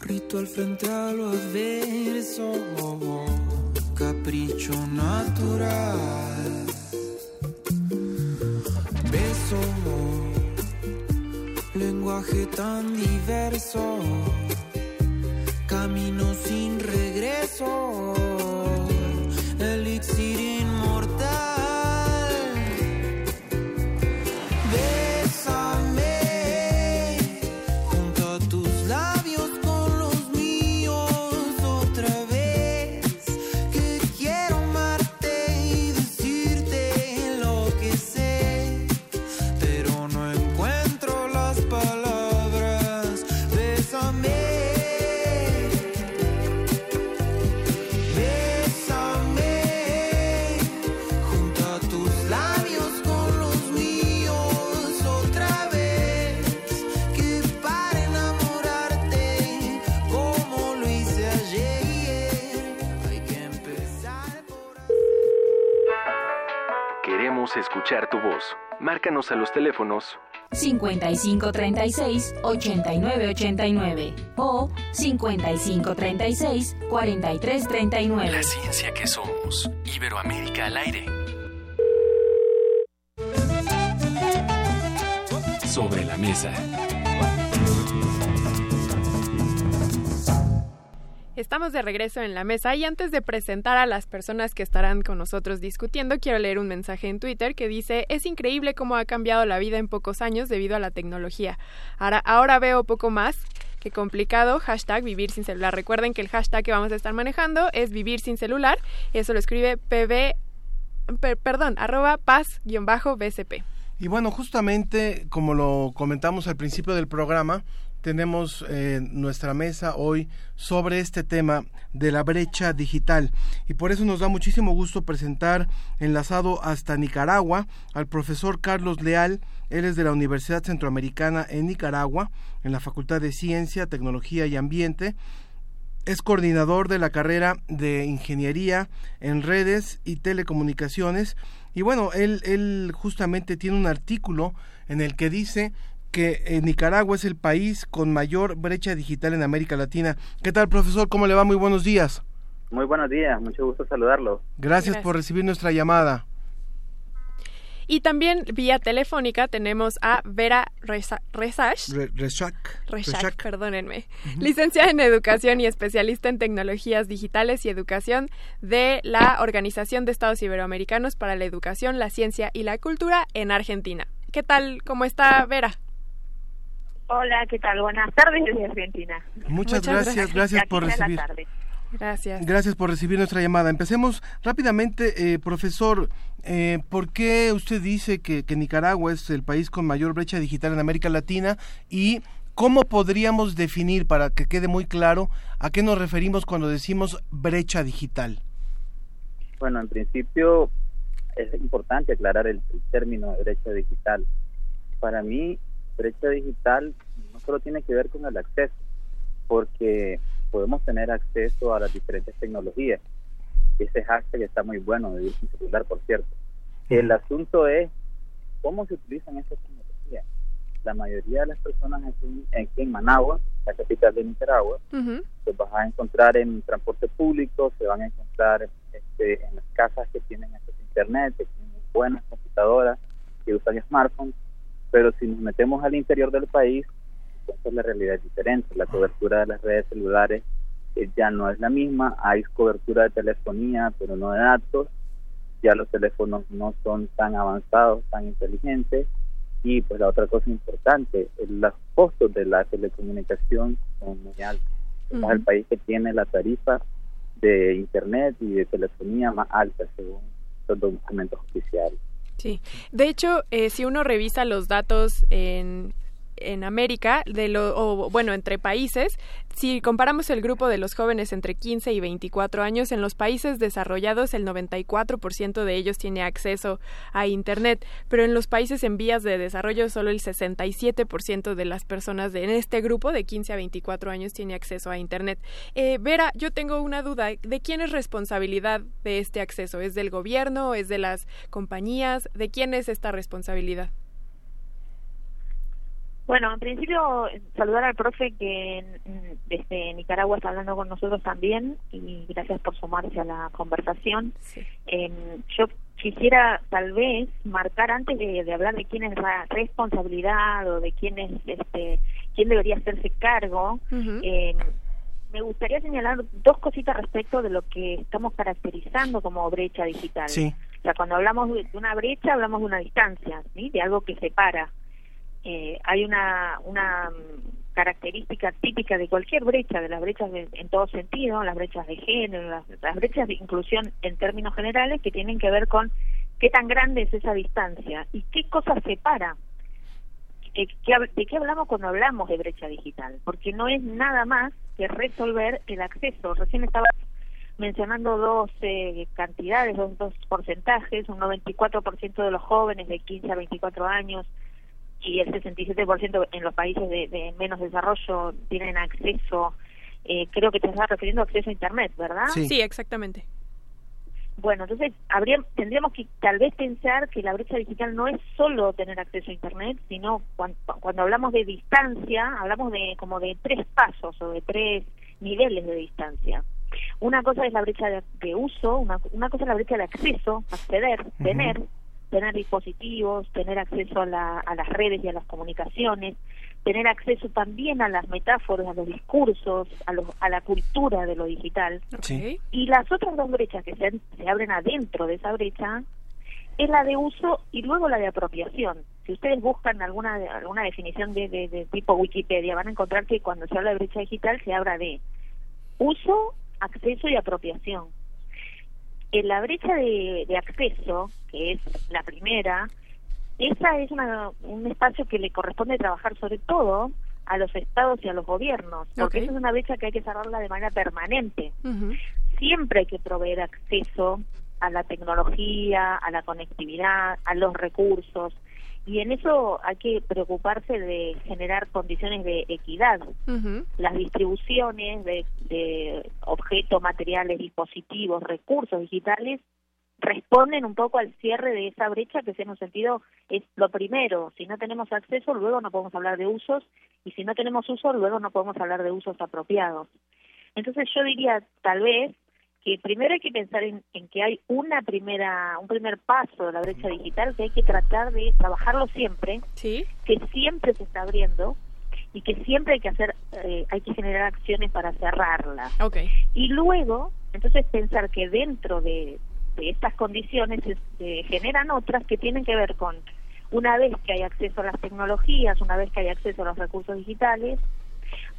ritual frente a lo adverso, capricho natural. Beso, lenguaje tan diverso, camino sin regreso, tu voz. Márcanos a los teléfonos 5536 8989 o 5536 4339. La ciencia que somos. Iberoamérica al aire. Sobre la mesa. Estamos de regreso en la mesa y antes de presentar a las personas que estarán con nosotros discutiendo, quiero leer un mensaje en Twitter que dice, es increíble cómo ha cambiado la vida en pocos años debido a la tecnología. Ahora, ahora veo poco más que complicado, hashtag vivir sin celular. Recuerden que el hashtag que vamos a estar manejando es vivir sin celular, eso lo escribe pb, per- perdón, arroba paz-bcp. Y bueno, justamente como lo comentamos al principio del programa, tenemos eh, nuestra mesa hoy sobre este tema de la brecha digital. Y por eso nos da muchísimo gusto presentar enlazado hasta Nicaragua al profesor Carlos Leal, él es de la Universidad Centroamericana en Nicaragua, en la Facultad de Ciencia, Tecnología y Ambiente, es coordinador de la carrera de Ingeniería en Redes y Telecomunicaciones. Y bueno, él, él justamente tiene un artículo en el que dice que eh, Nicaragua es el país con mayor brecha digital en América Latina. ¿Qué tal, profesor? ¿Cómo le va? Muy buenos días. Muy buenos días, mucho gusto saludarlo. Gracias, por recibir nuestra llamada. Y también vía telefónica tenemos a Vera Reza- Rezash. Re- perdónenme. Licenciada en Educación y especialista en tecnologías digitales y educación de la Organización de Estados Iberoamericanos para la Educación, la Ciencia y la Cultura en Argentina. ¿Qué tal? ¿Cómo está Vera? Hola, ¿qué tal? Buenas tardes desde Argentina. Muchas, gracias, gracias por ya la recibir. tarde. Gracias. Gracias por recibir nuestra llamada. Empecemos rápidamente, eh, profesor. Eh, ¿Por qué usted dice que, que Nicaragua es el país con mayor brecha digital en América Latina? ¿Y cómo podríamos definir, para que quede muy claro, a qué nos referimos cuando decimos brecha digital? Bueno, en principio es importante aclarar el, el término de brecha digital. Para mí, brecha digital no solo tiene que ver con el acceso, porque podemos tener acceso a las diferentes tecnologías. Ese hashtag está muy bueno, de celular, por cierto. El asunto es cómo se utilizan estas tecnologías. La mayoría de las personas aquí, aquí en Managua, la capital de Nicaragua, pues vas a encontrar en transporte público, se van a encontrar este, en las casas que tienen acceso a internet, que tienen buenas computadoras, que usan smartphones, pero si nos metemos al interior del país, entonces la realidad es diferente. La cobertura de las redes celulares eh, ya no es la misma, hay cobertura de telefonía, pero no de datos, ya los teléfonos no son tan avanzados, tan inteligentes, y pues la otra cosa importante, eh, los costos de la telecomunicación son muy altos. Somos Ujú. el país que tiene la tarifa de internet y de telefonía más alta según los documentos oficiales. Sí. De hecho, eh, si uno revisa los datos en en América, de lo, o bueno, entre países, si comparamos el grupo de los jóvenes entre 15 y 24 años, en los países desarrollados el 94% de ellos tiene acceso a Internet, pero en los países en vías de desarrollo solo el 67% de las personas de, en este grupo de 15 a 24 años tiene acceso a Internet. Eh, Vera, yo tengo una duda, ¿de quién es responsabilidad de este acceso? ¿Es del gobierno? ¿Es de las compañías? ¿De quién es esta responsabilidad? Bueno, en principio, saludar al profe que desde Nicaragua está hablando con nosotros también y gracias por sumarse a la conversación. Eh, yo quisiera tal vez marcar antes de, de hablar de quién es la responsabilidad o de quién es este quién debería hacerse cargo. eh, me gustaría señalar dos cositas respecto de lo que estamos caracterizando como brecha digital. Sí. O sea, cuando hablamos de de una brecha, hablamos de una distancia, ¿sí? de algo que separa. Eh, hay una, una mm, característica típica de cualquier brecha, de las brechas de- en todo sentido, las brechas de género, las, las brechas de inclusión en términos generales, que tienen que ver con qué tan grande es esa distancia y qué cosas separa. Eh, ¿qué hab- ¿De qué hablamos cuando hablamos de brecha digital? Porque no es nada más que resolver el acceso. Recién estaba mencionando dos eh, cantidades, dos, dos porcentajes, un 94% de los jóvenes de 15 a 24 años y el 67% en los países de, de menos desarrollo tienen acceso, eh, creo que te estás refiriendo a acceso a Internet, ¿verdad? Sí, exactamente. Bueno, entonces habría, tendríamos que tal vez pensar que la brecha digital no es solo tener acceso a Internet, sino cuando, cuando hablamos de distancia, hablamos de como de tres pasos o de tres niveles de distancia. Una cosa es la brecha de, de uso, una, una cosa es la brecha de acceso, acceder, tener, tener dispositivos, tener acceso a, la- a las redes y a las comunicaciones, tener acceso también a las metáforas, a los discursos, a, los- a la cultura de lo digital. Sí. Y las otras dos brechas que se, se abren adentro de esa brecha es la de uso y luego la de apropiación. Si ustedes buscan alguna alguna definición de, de- de tipo Wikipedia, van a encontrar que cuando se habla de brecha digital se habla de uso, acceso y apropiación. En la brecha de, de acceso, que es la primera, esa es una, un espacio que le corresponde trabajar sobre todo a los estados y a los gobiernos, porque esa es una brecha que hay que cerrarla de manera permanente. Siempre hay que proveer acceso a la tecnología, a la conectividad, a los recursos, y en eso hay que preocuparse de generar condiciones de equidad. Las distribuciones de, de objetos, materiales, dispositivos, recursos digitales responden un poco al cierre de esa brecha que en un sentido es lo primero. Si no tenemos acceso, luego no podemos hablar de usos y si no tenemos uso, luego no podemos hablar de usos apropiados. Entonces yo diría tal vez que primero hay que pensar en, en que hay una primera un primer paso de la brecha digital que hay que tratar de trabajarlo siempre, que siempre se está abriendo y que siempre hay que hacer eh, hay que generar acciones para cerrarla. Okay. Y luego, entonces pensar que dentro de, de estas condiciones se, se generan otras que tienen que ver con una vez que hay acceso a las tecnologías, una vez que hay acceso a los recursos digitales,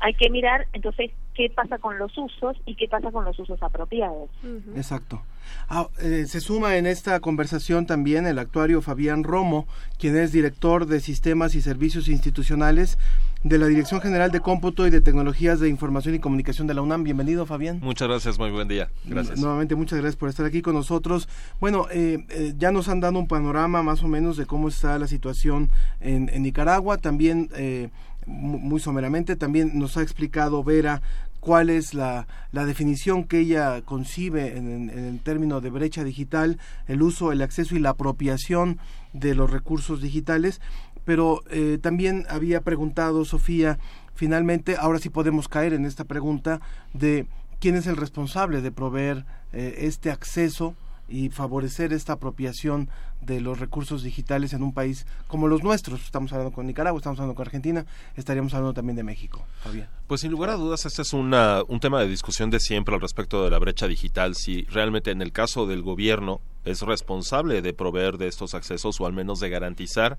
hay que mirar entonces qué pasa con los usos y qué pasa con los usos apropiados. Exacto. Ah, eh, se suma en esta conversación también el actuario Fabián Romo, quien es director de Sistemas y Servicios Institucionales de la Dirección General de Cómputo y de Tecnologías de Información y Comunicación de la UNAM. Bienvenido, Fabián. Muchas gracias, muy buen día. Gracias. Nuevamente, muchas gracias por estar aquí con nosotros. Bueno, eh, eh, ya nos han dado un panorama más o menos de cómo está la situación en, en Nicaragua. También, eh, muy someramente, también nos ha explicado Vera cuál es la, la definición que ella concibe en, en- el término de brecha digital, el uso, el acceso y la apropiación de los recursos digitales. Pero eh, también había preguntado Sofía, finalmente, ahora sí podemos caer en esta pregunta de quién es el responsable de proveer eh, este acceso y favorecer esta apropiación de los recursos digitales en un país como los nuestros. Estamos hablando con Nicaragua, estamos hablando con Argentina, estaríamos hablando también de México. Pues sin lugar a dudas, este es una- un tema de discusión de siempre al respecto de la brecha digital. Si realmente en el caso del gobierno es responsable de proveer de estos accesos o al menos de garantizar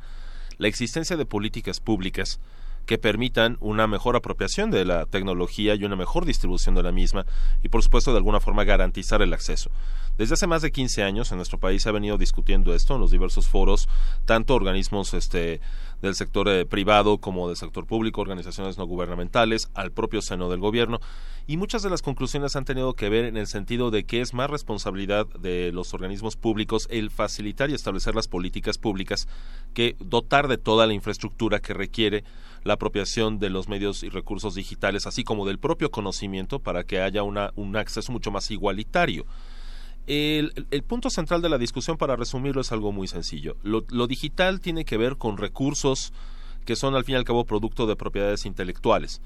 la existencia de políticas públicas que permitan una mejor apropiación de la tecnología y una mejor distribución de la misma y por supuesto de alguna forma garantizar el acceso. Desde hace más de 15 años en nuestro país se ha venido discutiendo esto en los diversos foros, tanto organismos este, del sector eh, privado como del sector público, organizaciones no gubernamentales, al propio seno del gobierno, y muchas de las conclusiones han tenido que ver en el sentido de que es más responsabilidad de los organismos públicos el facilitar y establecer las políticas públicas que dotar de toda la infraestructura que requiere la apropiación de los medios y recursos digitales, así como del propio conocimiento, para que haya una, un acceso mucho más igualitario. El, el- punto central de la discusión, para resumirlo, es algo muy sencillo. Lo, lo digital tiene que ver con recursos que son al fin y al cabo producto de propiedades intelectuales,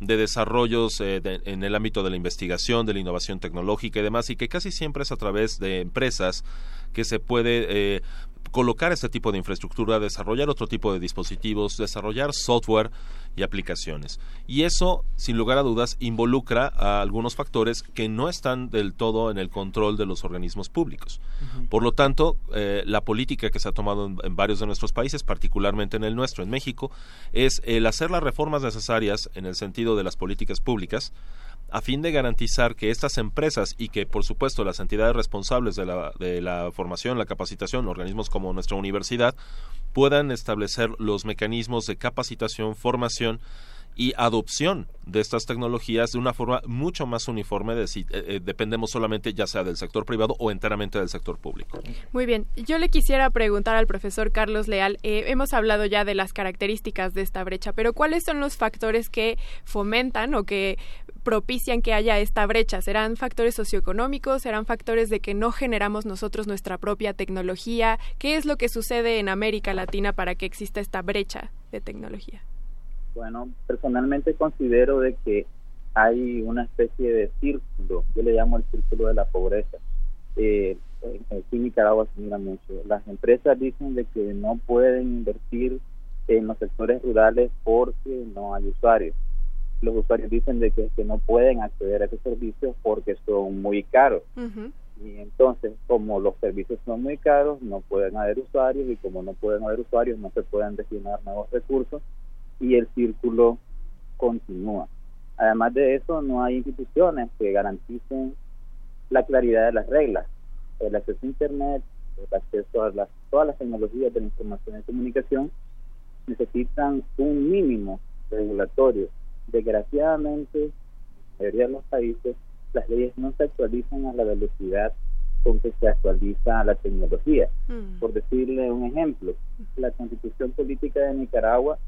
de desarrollos eh, de- en el ámbito de la investigación, de la innovación tecnológica y demás, y que casi siempre es a través de empresas que se puede eh, colocar este tipo de infraestructura, desarrollar otro tipo de dispositivos, desarrollar software y aplicaciones. Y eso, sin lugar a dudas, involucra a algunos factores que no están del todo en el control de los organismos públicos. Por lo tanto, eh, la política que se ha tomado en, en varios de nuestros países, particularmente en el nuestro, en México, es el hacer las reformas necesarias en el sentido de las políticas públicas a fin de garantizar que estas empresas y que, por supuesto, las entidades responsables de la, de la formación, la capacitación, organismos como nuestra universidad, puedan establecer los mecanismos de capacitación, formación y adopción de estas tecnologías de una forma mucho más uniforme de si eh, eh, dependemos solamente ya sea del sector privado o enteramente del sector público. Muy bien, yo le quisiera preguntar al profesor Carlos Leal, eh, hemos hablado ya de las características de esta brecha, pero ¿cuáles son los factores que fomentan o que propician que haya esta brecha? ¿Serán factores socioeconómicos? ¿Serán factores de que no generamos nosotros nuestra propia tecnología? ¿Qué es lo que sucede en América Latina para que exista esta brecha de tecnología? Bueno, personalmente considero de que hay una especie de círculo, yo le llamo el círculo de la pobreza. Eh, aquí Nicaragua se mira mucho. Las empresas dicen de que no pueden invertir en los sectores rurales porque no hay usuarios. Los usuarios dicen de que, que no pueden acceder a esos servicios porque son muy caros. Y entonces, como los servicios son muy caros, no pueden haber usuarios y como no pueden haber usuarios, no se pueden destinar nuevos recursos y el círculo continúa. Además de eso, no hay instituciones que garanticen la claridad de las reglas. El acceso a Internet el acceso a las, todas las tecnologías de la información y comunicación, necesitan un mínimo regulatorio. Desgraciadamente, en la mayoría de los países, las leyes no se actualizan a la velocidad con que se actualiza la tecnología. Por decirle un ejemplo, la constitución política de Nicaragua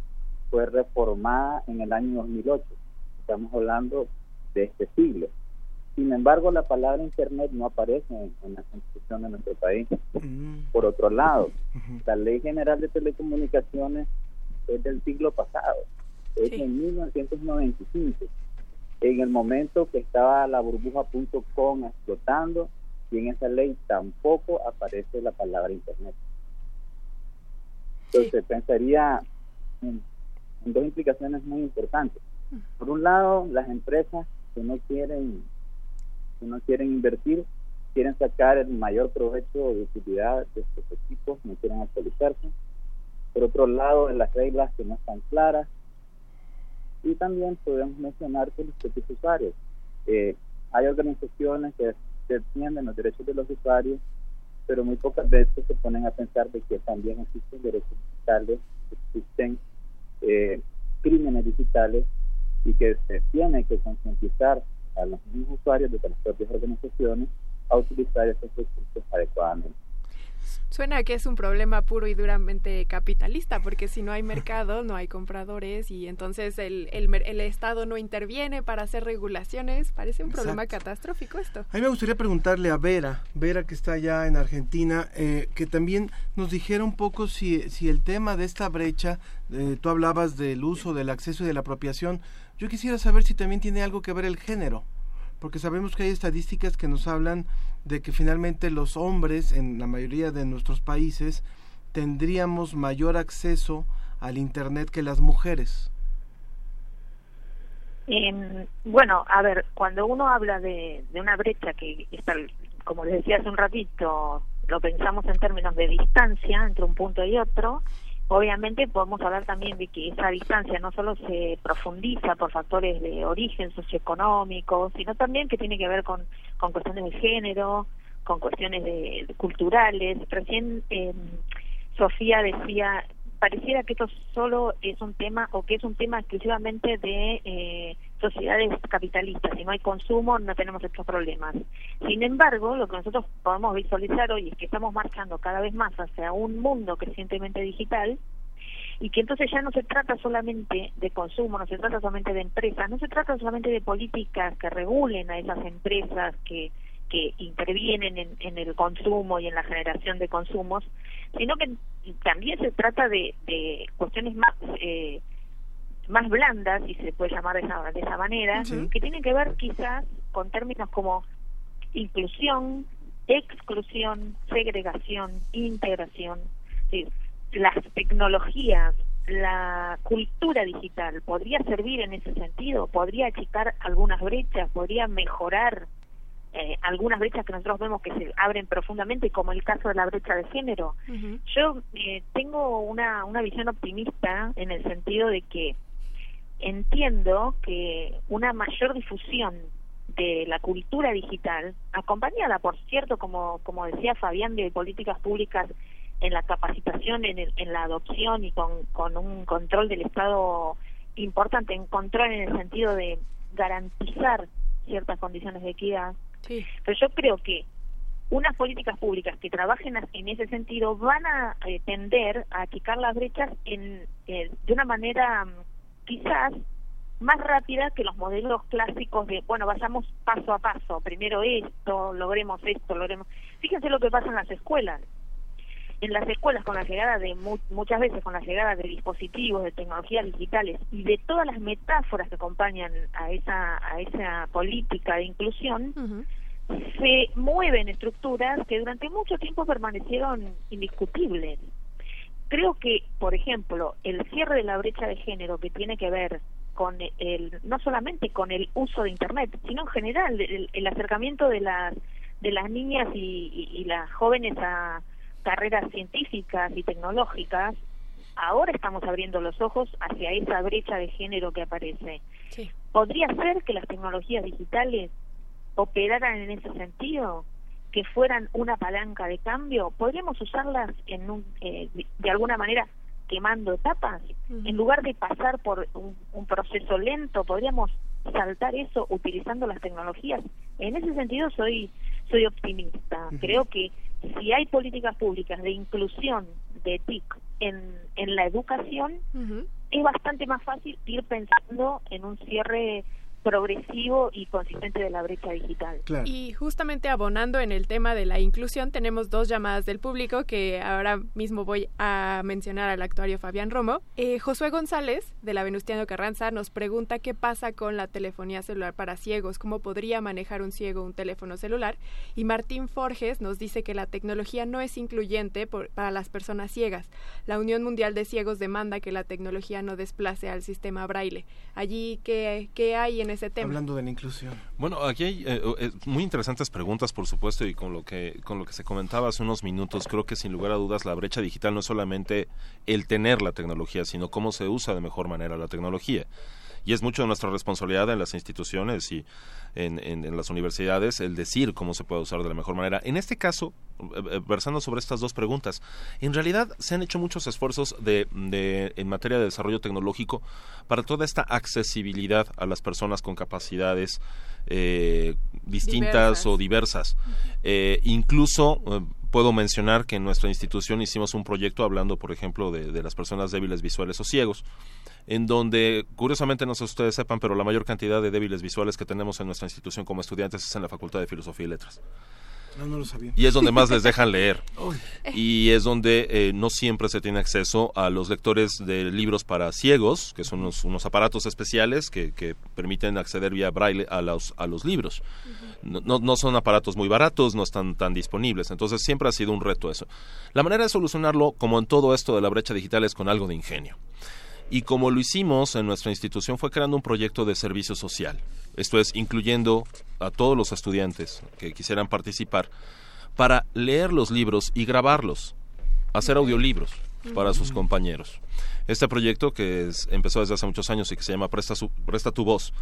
fue reformada en el año 2008. Estamos hablando de este siglo. Sin embargo, la palabra Internet no aparece en, en la constitución de nuestro país. Por otro lado, la Ley General de Telecomunicaciones es del siglo pasado, es Sí. en 1995, en el momento que estaba la burbuja.com explotando y en esa ley tampoco aparece la palabra Internet. Entonces, pensaría en, en dos implicaciones muy importantes. Por un lado, las empresas que no quieren que no quieren invertir, quieren sacar el mayor provecho de utilidad de estos equipos, no quieren actualizarse. Por otro lado, las reglas que no están claras. Y también podemos mencionar que los propios usuarios. Eh, hay organizaciones que defienden los derechos de los usuarios, pero muy pocas veces se ponen a pensar de que también existen derechos digitales, existen eh, crímenes digitales y que se tiene que concientizar a los mismos usuarios de las propias organizaciones a utilizar esos recursos adecuadamente. Suena a que es un problema puro y duramente capitalista, porque si no hay mercado, no hay compradores y entonces el, el, Estado no interviene para hacer regulaciones. Parece un problema catastrófico esto. A mí me gustaría preguntarle a Vera, Vera que está allá en Argentina, eh, que también nos dijera un poco si, si el tema de esta brecha, eh, tú hablabas del uso, del acceso y de la apropiación, yo quisiera saber si también tiene algo que ver el género, porque sabemos que hay estadísticas que nos hablan de que finalmente los hombres en la mayoría de nuestros países tendríamos mayor acceso al Internet que las mujeres. Em, bueno, a ver, cuando uno habla de, de una brecha que está, como les decía hace un ratito, lo pensamos en términos de distancia entre un punto y otro, obviamente podemos hablar también de que esa distancia no solo se profundiza por factores de origen socioeconómico, sino también que tiene que ver con, con cuestiones de género, con cuestiones de, de culturales. Recién em, Sofía decía, pareciera que esto solo es un tema o que es un tema exclusivamente de eh, sociedades capitalistas. Si no hay consumo, no tenemos estos problemas. Sin embargo, lo que nosotros podemos visualizar hoy es que estamos marchando cada vez más hacia un mundo crecientemente digital y que entonces ya no se trata solamente de consumo, no se trata solamente de empresas, no se trata solamente de políticas que regulen a esas empresas que que intervienen en, en el consumo y en la generación de consumos, sino que también se trata de, de cuestiones más eh, más blandas, si se puede llamar de esa, de esa manera, que tienen que ver quizás con términos como inclusión, exclusión, segregación, integración. Las tecnologías, la cultura digital podría servir en ese sentido, podría achicar algunas brechas, podría mejorar eh, algunas brechas que nosotros vemos que se abren profundamente, como el caso de la brecha de género. Yo eh, tengo una, una visión optimista en el sentido de que entiendo que una mayor difusión de la cultura digital, acompañada, por cierto, como, como decía Fabián, de políticas públicas en la capacitación, en, el- en la adopción y con, con un control del Estado importante, en control en el sentido de garantizar ciertas condiciones de equidad. Pero yo creo que unas políticas públicas que trabajen en ese sentido van a eh, tender a achicar las brechas en, eh, de una manera mm, quizás más rápida que los modelos clásicos de, bueno, vayamos paso a paso, primero esto, logremos esto, logremos... Fíjense lo que pasa en las escuelas. En las escuelas, con la llegada de, mu- muchas veces con la llegada de dispositivos, de tecnologías digitales y de todas las metáforas que acompañan a esa, a esa política de inclusión, se mueven estructuras que durante mucho tiempo permanecieron indiscutibles. Creo que, por ejemplo, el cierre de la brecha de género que tiene que ver con el no solamente con el uso de internet, sino en general el, el acercamiento de las de las niñas y, y- y las jóvenes a carreras científicas y tecnológicas, ahora estamos abriendo los ojos hacia esa brecha de género que aparece. Podría ser que las tecnologías digitales operaran en ese sentido que fueran una palanca de cambio, podríamos usarlas en un, eh, de alguna manera quemando etapas, en lugar de pasar por un, un proceso lento, podríamos saltar eso utilizando las tecnologías. En ese sentido soy soy optimista. Creo que si hay políticas públicas de inclusión de TIC en, en la educación, es bastante más fácil ir pensando en un cierre progresivo y consistente de la brecha digital. Y justamente abonando en el tema de la inclusión, tenemos dos llamadas del público que ahora mismo voy a mencionar al actuario Fabián Romo. Eh, Josué González, de la Venustiano Carranza, nos pregunta qué pasa con la telefonía celular para ciegos, cómo podría manejar un ciego un teléfono celular. Y Martín Forges nos dice que la tecnología no es incluyente por- para las personas ciegas. La Unión Mundial de Ciegos demanda que la tecnología no desplace al sistema braille. Allí, ¿qué, qué hay en ese tema? Hablando de la inclusión. Bueno, aquí hay eh, eh, muy interesantes preguntas, por supuesto, y con lo que con lo que se comentaba hace unos minutos, creo que sin lugar a dudas la brecha digital no es solamente el tener la tecnología, sino cómo se usa de mejor manera la tecnología. Y es mucho de nuestra responsabilidad en las instituciones y en, en- en las universidades el decir cómo se puede usar de la mejor manera. En este caso, eh, eh, versando sobre estas dos preguntas, en realidad se han hecho muchos esfuerzos de, de- en materia de desarrollo tecnológico para toda esta accesibilidad a las personas con capacidades eh, distintas Diversas. o diversas. Eh, incluso eh, puedo mencionar que en nuestra institución hicimos un proyecto hablando, por ejemplo, de, de las personas débiles visuales o ciegos, en donde, curiosamente, no sé si ustedes sepan, pero la mayor cantidad de débiles visuales que tenemos en nuestra institución como estudiantes es en la Facultad de Filosofía y Letras. No, no lo sabía. Y es donde más les dejan leer. Y es donde eh, no siempre se tiene acceso a los lectores de libros para ciegos, que son unos, unos aparatos especiales que, que permiten acceder vía braille a los, a los libros. No, no, no son aparatos muy baratos, no están tan disponibles. Entonces siempre ha sido un reto eso. La manera de solucionarlo, como en todo esto de la brecha digital, es con algo de ingenio. Y como lo hicimos en nuestra institución fue creando un proyecto de servicio social. Esto es, incluyendo a todos los estudiantes que quisieran participar para leer los libros y grabarlos, hacer audiolibros para sus compañeros. Este proyecto que es- empezó desde hace muchos años y que se llama Presta, su- Presta tu voz,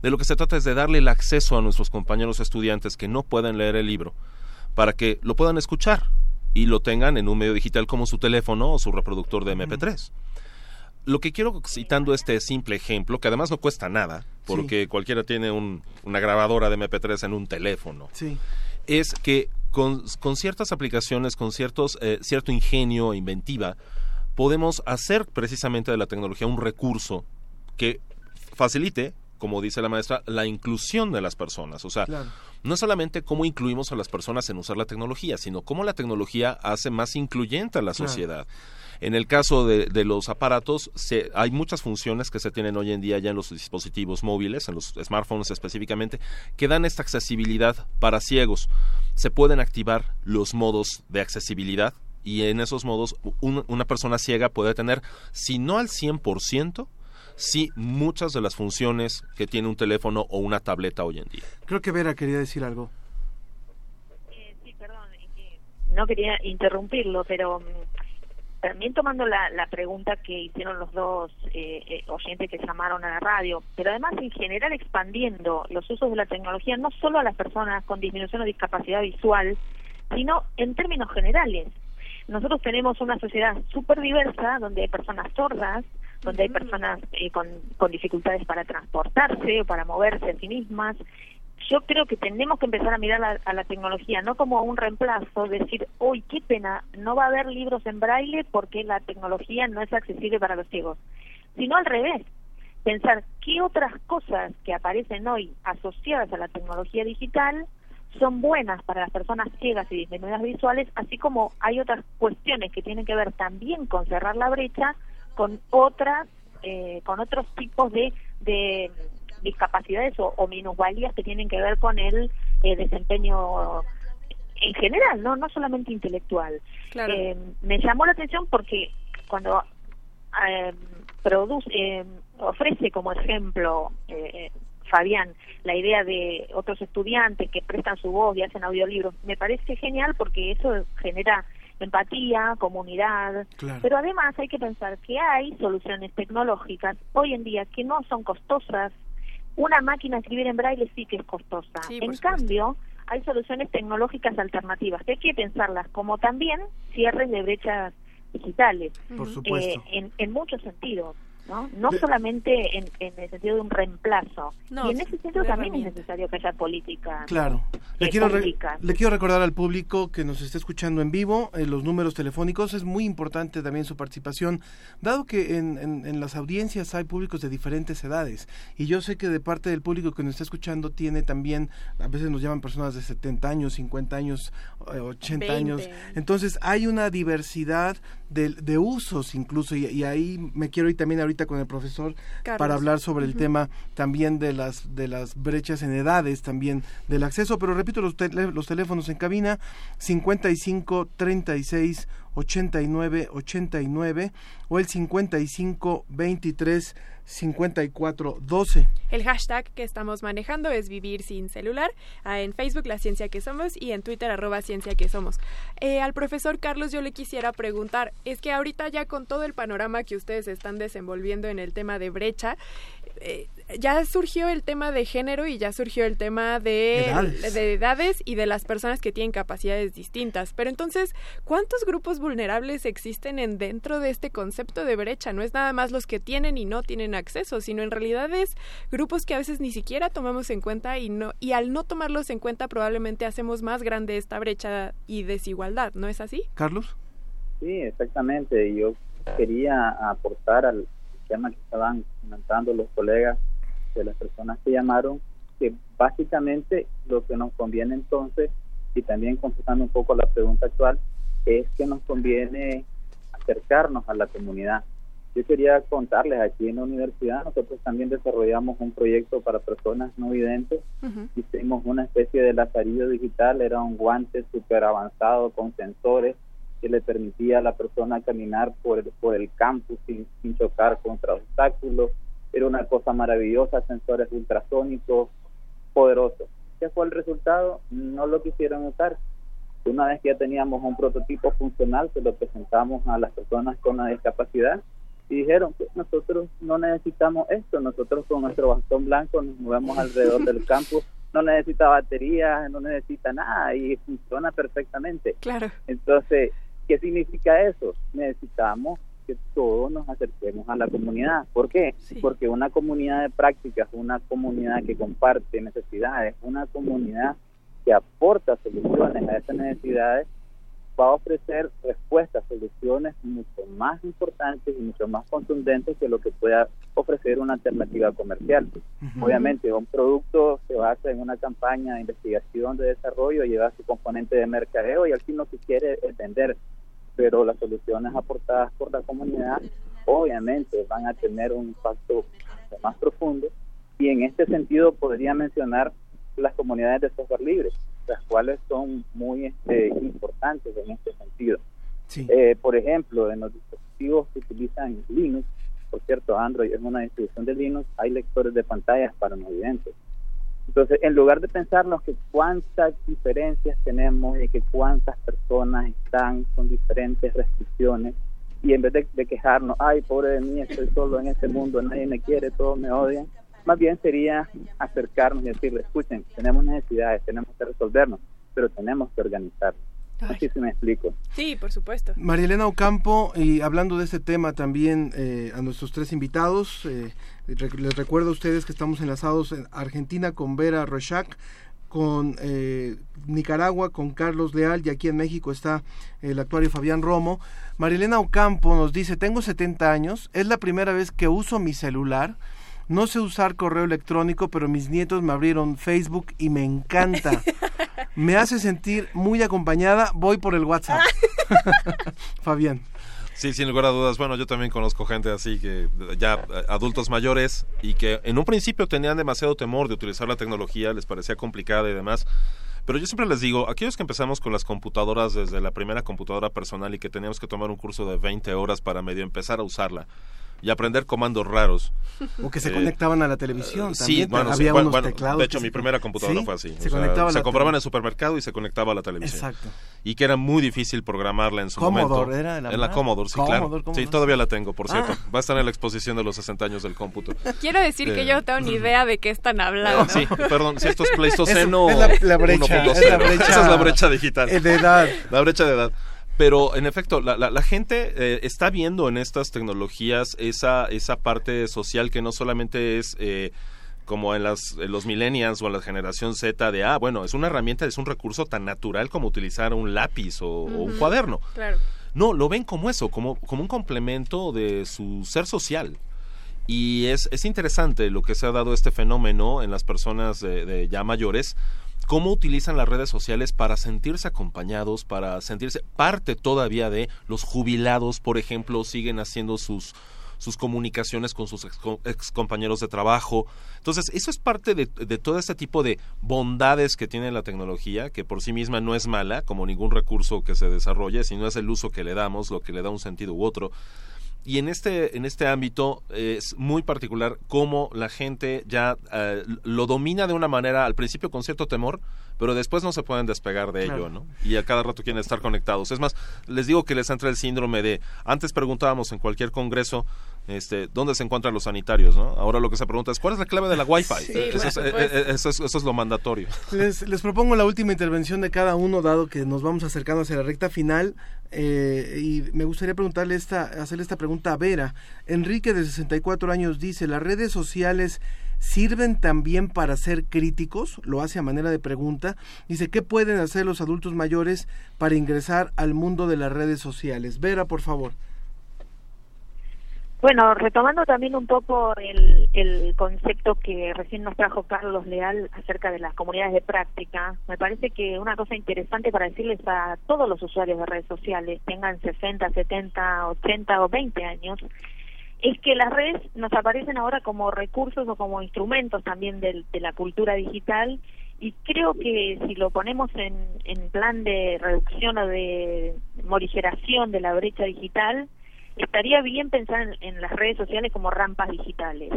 de lo que se trata es de darle el acceso a nuestros compañeros estudiantes que no pueden leer el libro para que lo puedan escuchar y lo tengan en un medio digital como su teléfono o su reproductor de MP3 lo que quiero citando este simple ejemplo, que además no cuesta nada, porque cualquiera tiene un- una grabadora de MP3 en un teléfono, Sí. es que con, con ciertas aplicaciones, con ciertos, eh, cierto ingenio e inventiva, podemos hacer precisamente de la tecnología un recurso que facilite, como dice la maestra, la inclusión de las personas. O sea, Claro. no solamente cómo incluimos a las personas en usar la tecnología, sino cómo la tecnología hace más incluyente a la Claro. En el caso de, de los aparatos, se- hay muchas funciones que se tienen hoy en día ya en los dispositivos móviles, en los smartphones específicamente, que dan esta accesibilidad para ciegos. Se pueden activar los modos de accesibilidad y en esos modos un- una persona ciega puede tener, si no al 100%, sí muchas de las funciones que tiene un teléfono o una tableta hoy en día. Creo que Vera quería decir algo. no quería interrumpirlo, pero mm, también tomando la, la pregunta que hicieron los dos eh, eh, oyentes que llamaron a la radio, pero además en general expandiendo los usos de la tecnología no solo a las personas con disminución o discapacidad visual, sino en términos generales. Nosotros tenemos una sociedad súper diversa donde hay personas sordas, donde hay personas eh, con, con dificultades para transportarse o para moverse a sí mismas. Yo creo que tenemos que empezar a mirar la- a la tecnología no como un reemplazo, decir, uy, qué pena, no va a haber libros en braille porque la tecnología no es accesible para los ciegos, sino al revés, pensar qué otras cosas que aparecen hoy asociadas a la tecnología digital son buenas para las personas ciegas y disminuidas visuales, así como hay otras cuestiones que tienen que ver también con cerrar la brecha con otras, eh, con otros tipos de, de discapacidades o, o minusvalías que tienen que ver con el eh, desempeño en general, no no solamente intelectual. Claro. Eh, me llamó la atención porque cuando eh, produce, eh, ofrece como ejemplo eh, Fabián la idea de otros estudiantes que prestan su voz y hacen audiolibros, me parece genial porque eso genera empatía, comunidad, Claro. pero además hay que pensar que hay soluciones tecnológicas hoy en día que no son costosas. Una máquina de escribir en braille sí que es costosa. Sí, en supuesto. cambio, hay soluciones tecnológicas alternativas que hay que pensarlas como también cierres de brechas digitales Por supuesto. eh, en, en muchos sentidos. ¿No? No solamente en, en el sentido de un reemplazo. No, y en ese sentido de también es necesario que haya política. Claro. Le eh, quiero, re- pública. le quiero recordar al público que nos está escuchando en vivo eh, los números telefónicos. Es muy importante también su participación, dado que en, en- en las audiencias hay públicos de diferentes edades. Y yo sé que de parte del público que nos está escuchando tiene también, a veces nos llaman personas de 70 años, 50 años, eh, 80 años. 20. Entonces hay una diversidad de, de usos incluso. Y, y ahí me quiero ir también ahorita con el profesor Carlos. para hablar sobre el tema también de las de las brechas en edades también del acceso pero repito los, tele- los teléfonos en cabina 55 36 89 89 o el 55 23 54 12 El hashtag que estamos manejando es vivir sin celular. ah, En Facebook, La Ciencia que Somos, y en Twitter, arroba Ciencia que Somos. Eh, al profesor Carlos yo le quisiera preguntar, es que ahorita ya con todo el panorama que ustedes están desenvolviendo en el tema de brecha, eh, ya surgió el tema de género y ya surgió el tema de Edades. de edades y de las personas que tienen capacidades distintas. Pero entonces, ¿cuántos grupos vulnerables existen en dentro de este concepto de brecha? No es nada más los que tienen y no tienen acceso, sino en realidad es grupos que a veces ni siquiera tomamos en cuenta y no y al no tomarlos en cuenta probablemente hacemos más grande esta brecha y desigualdad, ¿no es así? Carlos Sí, exactamente. Yo quería aportar al tema que estaban comentando los colegas de las personas que llamaron, que básicamente lo que nos conviene entonces, y también contestando un poco la pregunta actual, es que nos conviene acercarnos a la comunidad. Yo quería contarles, aquí en la universidad nosotros también desarrollamos un proyecto para personas no videntes hicimos una especie de lazarillo digital, era un guante súper avanzado con sensores que le permitía a la persona caminar por el, por el campus sin, sin chocar contra obstáculos. Era una cosa maravillosa, sensores ultrasónicos poderosos. ¿Qué fue el resultado? No lo quisieron usar. Una vez que ya teníamos un prototipo funcional, se lo presentamos a las personas con la discapacidad y dijeron que nosotros no necesitamos esto, nosotros con nuestro bastón blanco nos movemos alrededor del campus, no necesita baterías, no necesita nada y funciona perfectamente. Claro. Entonces, ¿qué significa eso? Necesitamos que todos nos acerquemos a la comunidad. ¿Por qué? Porque una comunidad de prácticas, una comunidad que comparte necesidades, una comunidad que aporta soluciones a esas necesidades, va a ofrecer respuestas, soluciones mucho más importantes y mucho más contundentes que lo que pueda ofrecer una alternativa comercial. Obviamente, un producto se basa en una campaña de investigación, de desarrollo, lleva su componente de mercadeo y al fin lo que quiere es vender. Pero las soluciones aportadas por la comunidad, obviamente, van a tener un impacto más profundo. Y en este sentido, podría mencionar las comunidades de software libre, las cuales son muy este, importantes en este sentido. Eh, por ejemplo, en los dispositivos que utilizan Linux, por cierto, Android es una distribución de Linux, hay lectores de pantallas para no videntes. Entonces, en lugar de pensarnos que cuántas diferencias tenemos y que cuántas personas están con diferentes restricciones, y en vez de, quejarnos, ay, pobre de mí, estoy solo en este mundo, nadie me quiere, todos me odian, más bien sería acercarnos y decirle, escuchen, tenemos necesidades, tenemos que resolvernos, pero tenemos que organizarnos. Así se me explico. Sí, por supuesto. María Elena Ocampo, y hablando de este tema también eh, a nuestros tres invitados, eh, les recuerdo a ustedes que estamos enlazados en Argentina con Vera Rochac, con eh, Nicaragua con Carlos Leal y aquí en México está el actuario Fabián Romo. María Elena Ocampo nos dice, tengo 70 años, es la primera vez que uso mi celular, no sé usar correo electrónico, pero mis nietos me abrieron Facebook y me encanta. Me hace sentir muy acompañada, voy por el WhatsApp. Fabián. Sí, sin lugar a dudas. Bueno, yo también conozco gente así que ya adultos mayores y que en un principio tenían demasiado temor de utilizar la tecnología, les parecía complicada y demás. Pero yo siempre les digo, aquellos que empezamos con las computadoras desde la primera computadora personal y que teníamos que tomar un curso de 20 horas para medio empezar a usarla, y aprender comandos raros. O que se Eh, conectaban a la televisión. Sí, también. bueno, sí, había bueno, unos bueno, teclados. de hecho mi se- primera computadora ¿Sí? fue así. Se o sea, se la compraba en el supermercado y se conectaba a la televisión. Exacto. Y que era muy difícil programarla en su Commodore momento. era la en la Commodore, sí, Commodore, claro. ¿cómo Sí, todavía la tengo, por cierto. Ah. Va a estar en la exposición de los 60 años del cómputo. Quiero decir que Eh, yo no tengo ni idea de qué están hablando. Sí, perdón, si esto es Pleistoceno. Es- es la- la brecha, 1.0. es la brecha- Esa es la brecha digital. eh, de edad. La brecha de edad. Pero en efecto, la, la- la gente eh, está viendo en estas tecnologías esa, esa parte social que no solamente es eh, como en, las, en los millennials o en la generación Z de, ah, bueno, es una herramienta, es un recurso tan natural como utilizar un lápiz o, o un cuaderno. Claro. No, lo ven como eso, como, como un complemento de su ser social. Y es, es interesante lo que se ha dado este fenómeno en las personas de, de ya mayores, cómo utilizan las redes sociales para sentirse acompañados, para sentirse parte todavía de los jubilados, por ejemplo, siguen haciendo sus sus comunicaciones con sus ex, compañeros de trabajo. Entonces, eso es parte de, de todo este tipo de bondades que tiene la tecnología, que por sí misma no es mala, como ningún recurso que se desarrolle, sino es el uso que le damos, lo que le da un sentido u otro. Y en este, en este ámbito es muy particular cómo la gente ya eh, lo domina de una manera, al principio con cierto temor, pero después no se pueden despegar de Claro. ello, ¿no? Y a cada rato quieren estar conectados. Es más, les digo que les entra el síndrome de, antes preguntábamos en cualquier congreso, este, ¿dónde se encuentran los sanitarios, no? Ahora lo que se pregunta es, ¿cuál es la clave de la Wi-Fi? Sí, eso, por es, eh, eh, eso es- eso es lo mandatorio. Les, les propongo la última intervención de cada uno, dado que nos vamos acercando hacia la recta final. eh, y me gustaría preguntarle esta, hacerle esta pregunta a Vera. Enrique, de 64 años, dice: ¿Las redes sociales sirven también para ser críticos? Lo hace a manera de pregunta. Dice: ¿Qué pueden hacer los adultos mayores para ingresar al mundo de las redes sociales? Vera, por favor. Bueno, retomando también un poco el, el concepto que recién nos trajo Carlos Leal acerca de las comunidades de práctica, me parece que una cosa interesante para decirles a todos los usuarios de redes sociales, tengan 60, 70, 80 o 20 años, es que las redes nos aparecen ahora como recursos o como instrumentos también del- de, la cultura digital y creo que si lo ponemos en, en plan de reducción o de morigeración de la brecha digital, estaría bien pensar en, en las redes sociales como rampas digitales.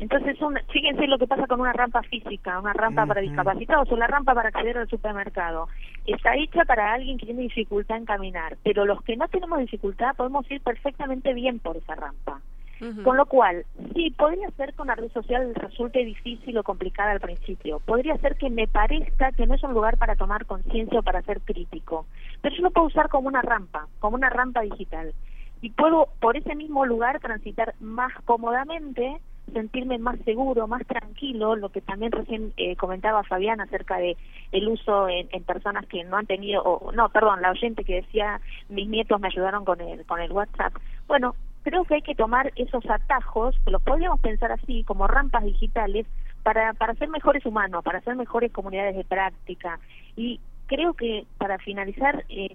Entonces, son, fíjense lo que pasa con una rampa física, una rampa para discapacitados o la rampa para acceder al supermercado. Está hecha para alguien que tiene dificultad en caminar, pero los que no tenemos dificultad podemos ir perfectamente bien por esa rampa. Con lo cual, sí, podría ser que una red social resulte difícil o complicada al principio. Podría ser que me parezca que no es un lugar para tomar conciencia o para ser crítico. Pero yo lo puedo usar como una rampa, como una rampa digital. Y puedo, por ese mismo lugar, transitar más cómodamente, sentirme más seguro, más tranquilo, lo que también recién eh, comentaba Fabián acerca de el uso en, en personas que no han tenido, o, no, perdón, la oyente que decía, mis nietos me ayudaron con el, con el WhatsApp. Bueno, creo que hay que tomar esos atajos, que los podríamos pensar así, como rampas digitales, para, para ser mejores humanos, para ser mejores comunidades de práctica. Y creo que, para finalizar, eh,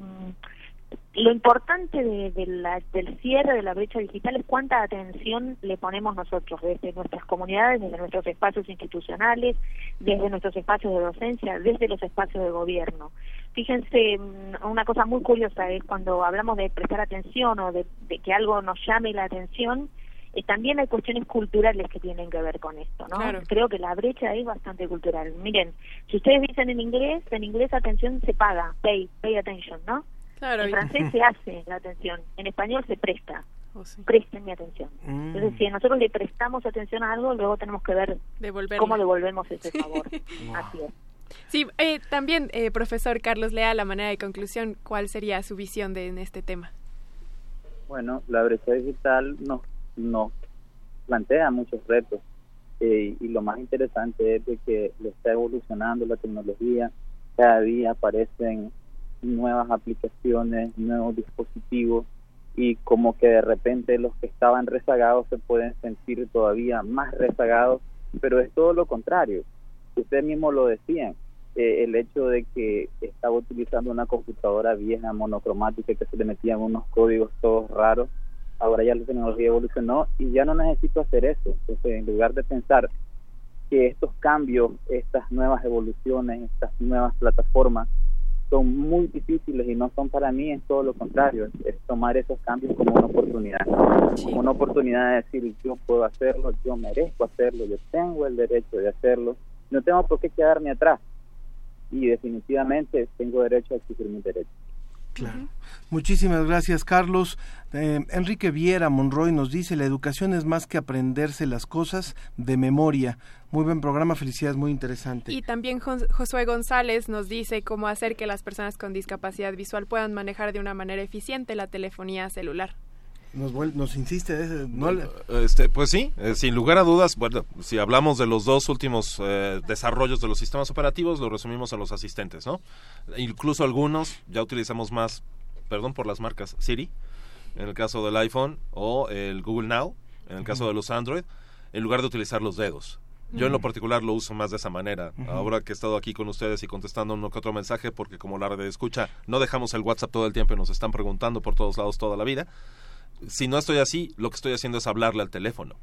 lo importante de, de la- del cierre de la brecha digital es cuánta atención le ponemos nosotros desde nuestras comunidades, desde nuestros espacios institucionales, desde nuestros espacios de docencia, desde los espacios de gobierno. Fíjense, mm, una cosa muy curiosa es cuando hablamos de prestar atención o de, de que algo nos llame la atención, eh, también hay cuestiones culturales que tienen que ver con esto, ¿no? Claro. Creo que la brecha es bastante cultural. Miren, si ustedes dicen en inglés, en inglés atención se paga, pay, pay attention, ¿no? Claro, en francés se hace la atención, en español se presta. Oh, sí. Presten mi atención. Mm. Entonces, si nosotros le prestamos atención a algo, luego tenemos que ver Devolverla. cómo devolvemos ese favor. Así es. Sí, eh, también, eh, profesor Carlos Leal, a manera de conclusión, ¿cuál sería su visión de, en este tema? Bueno, la brecha digital nos, nos plantea muchos retos eh, y lo más interesante es de que le está evolucionando la tecnología, cada día aparecen nuevas aplicaciones, nuevos dispositivos y como que de repente los que estaban rezagados se pueden sentir todavía más rezagados, pero es todo lo contrario. Ustedes mismos lo decían, eh, el hecho de que estaba utilizando una computadora vieja, monocromática, que se le metían unos códigos todos raros, ahora ya la tecnología evolucionó y ya no necesito hacer eso. Entonces, en lugar de pensar que estos cambios, estas nuevas evoluciones, estas nuevas plataformas son muy difíciles y no son para mí, es todo lo contrario, es, tomar esos cambios como una oportunidad, como una oportunidad de decir yo puedo hacerlo, yo merezco hacerlo, yo tengo el derecho de hacerlo, no tengo por qué quedarme atrás. Y definitivamente tengo derecho a exigir mis derechos. Claro. Muchísimas gracias, Carlos. Eh, Enrique Viera Monroy nos dice, la educación es más que aprenderse las cosas de memoria. Muy buen programa, felicidades, muy interesante. Y también Josué González nos dice cómo hacer que las personas con discapacidad visual puedan manejar de una manera eficiente la telefonía celular nos, nos insiste. ¿eh? este, pues sí, eh, sin lugar a dudas, bueno, si hablamos de los dos últimos eh, desarrollos de los sistemas operativos, lo resumimos a los asistentes, ¿no? Incluso algunos ya utilizamos más, perdón por las marcas, Siri, en el caso del iPhone, o el Google Now, en el caso de los Android, en lugar de utilizar los dedos. Yo en lo particular lo uso más de esa manera. Ahora que he estado aquí con ustedes y contestando uno que otro mensaje, porque como la red de escucha, no dejamos el WhatsApp todo el tiempo y nos están preguntando por todos lados toda la vida si no estoy así, lo que estoy haciendo es hablarle al teléfono.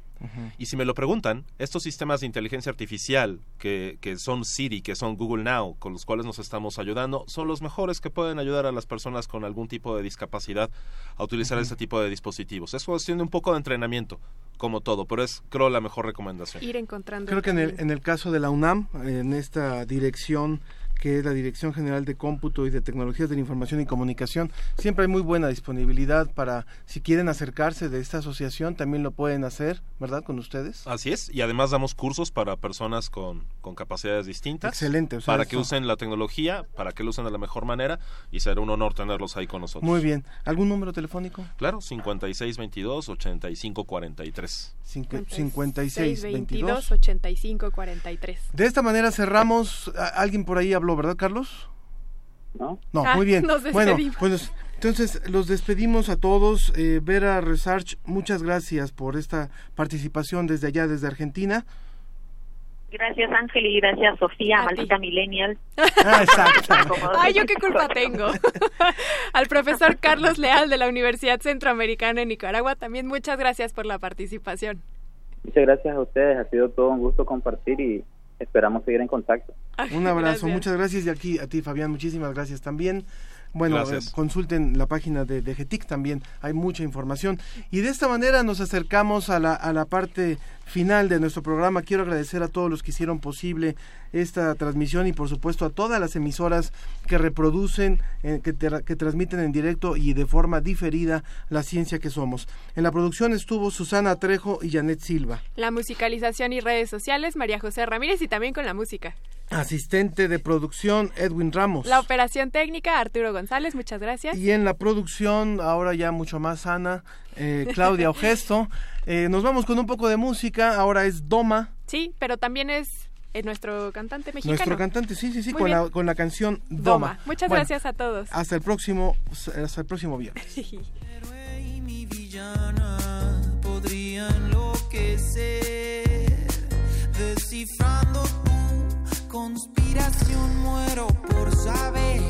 Y si me lo preguntan, estos sistemas de inteligencia artificial que, que, son Siri, que son Google Now, con los cuales nos estamos ayudando, son los mejores que pueden ayudar a las personas con algún tipo de discapacidad a utilizar este tipo de dispositivos. Es cuestión de un poco de entrenamiento, como todo, pero es, creo, la mejor recomendación. Ir encontrando. Creo que en el, en el caso de la UNAM, en esta dirección que es la Dirección General de Cómputo y de Tecnologías de la Información y Comunicación. Siempre hay muy buena disponibilidad para, si quieren acercarse de esta asociación, también lo pueden hacer, ¿verdad? Con ustedes. Así es, y además damos cursos para personas con, con capacidades distintas. Excelente. para que usen la tecnología, para que lo usen de la mejor manera y será un honor tenerlos ahí con nosotros. Muy bien. ¿Algún número telefónico? Claro, 5622-8543. 5622-8543. De esta manera cerramos. Alguien por ahí habló ¿verdad, Carlos? No. No, ah, muy bien. bueno, pues entonces los despedimos a todos. Eh, Vera Research, muchas gracias por esta participación desde allá, desde Argentina. Gracias Ángel y gracias Sofía, maldita millennial. Ah, exacto. Ay, yo qué culpa tengo. Al profesor Carlos Leal de la Universidad Centroamericana en Nicaragua, también muchas gracias por la participación. Muchas gracias a ustedes, ha sido todo un gusto compartir y esperamos seguir en contacto. Un abrazo, muchas gracias y aquí a ti Fabián, muchísimas gracias también. Bueno, eh, consulten la página de, de, GETIC también, hay mucha información. Y de esta manera nos acercamos a la, a la parte final de nuestro programa. Quiero agradecer a todos los que hicieron posible esta transmisión y por supuesto a todas las emisoras que reproducen, eh, que, que transmiten en directo y de forma diferida la ciencia que somos. En la producción estuvo Susana Trejo y Janet Silva. La musicalización y redes sociales, María José Ramírez y también con la música. Asistente de producción, Edwin Ramos. La operación técnica, Arturo González, muchas gracias. Y en la producción, ahora ya mucho más sana, eh, Claudia Ogesto. Eh, nos vamos con un poco de música, ahora es Doma. Sí, pero también es eh, nuestro cantante mexicano. Nuestro cantante, sí, sí, sí, con la, con la, canción Doma. Muchas gracias a todos. Hasta el próximo, hasta el próximo viernes. podrían descifrando conspiración muero por saber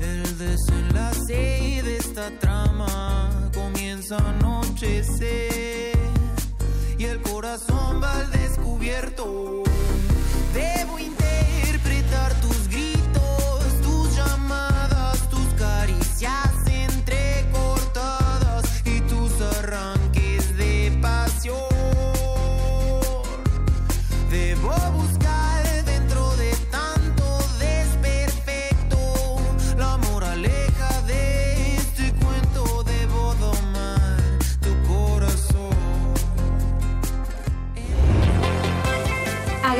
el desenlace de esta trama comienza a anochecer y el corazón va al descubierto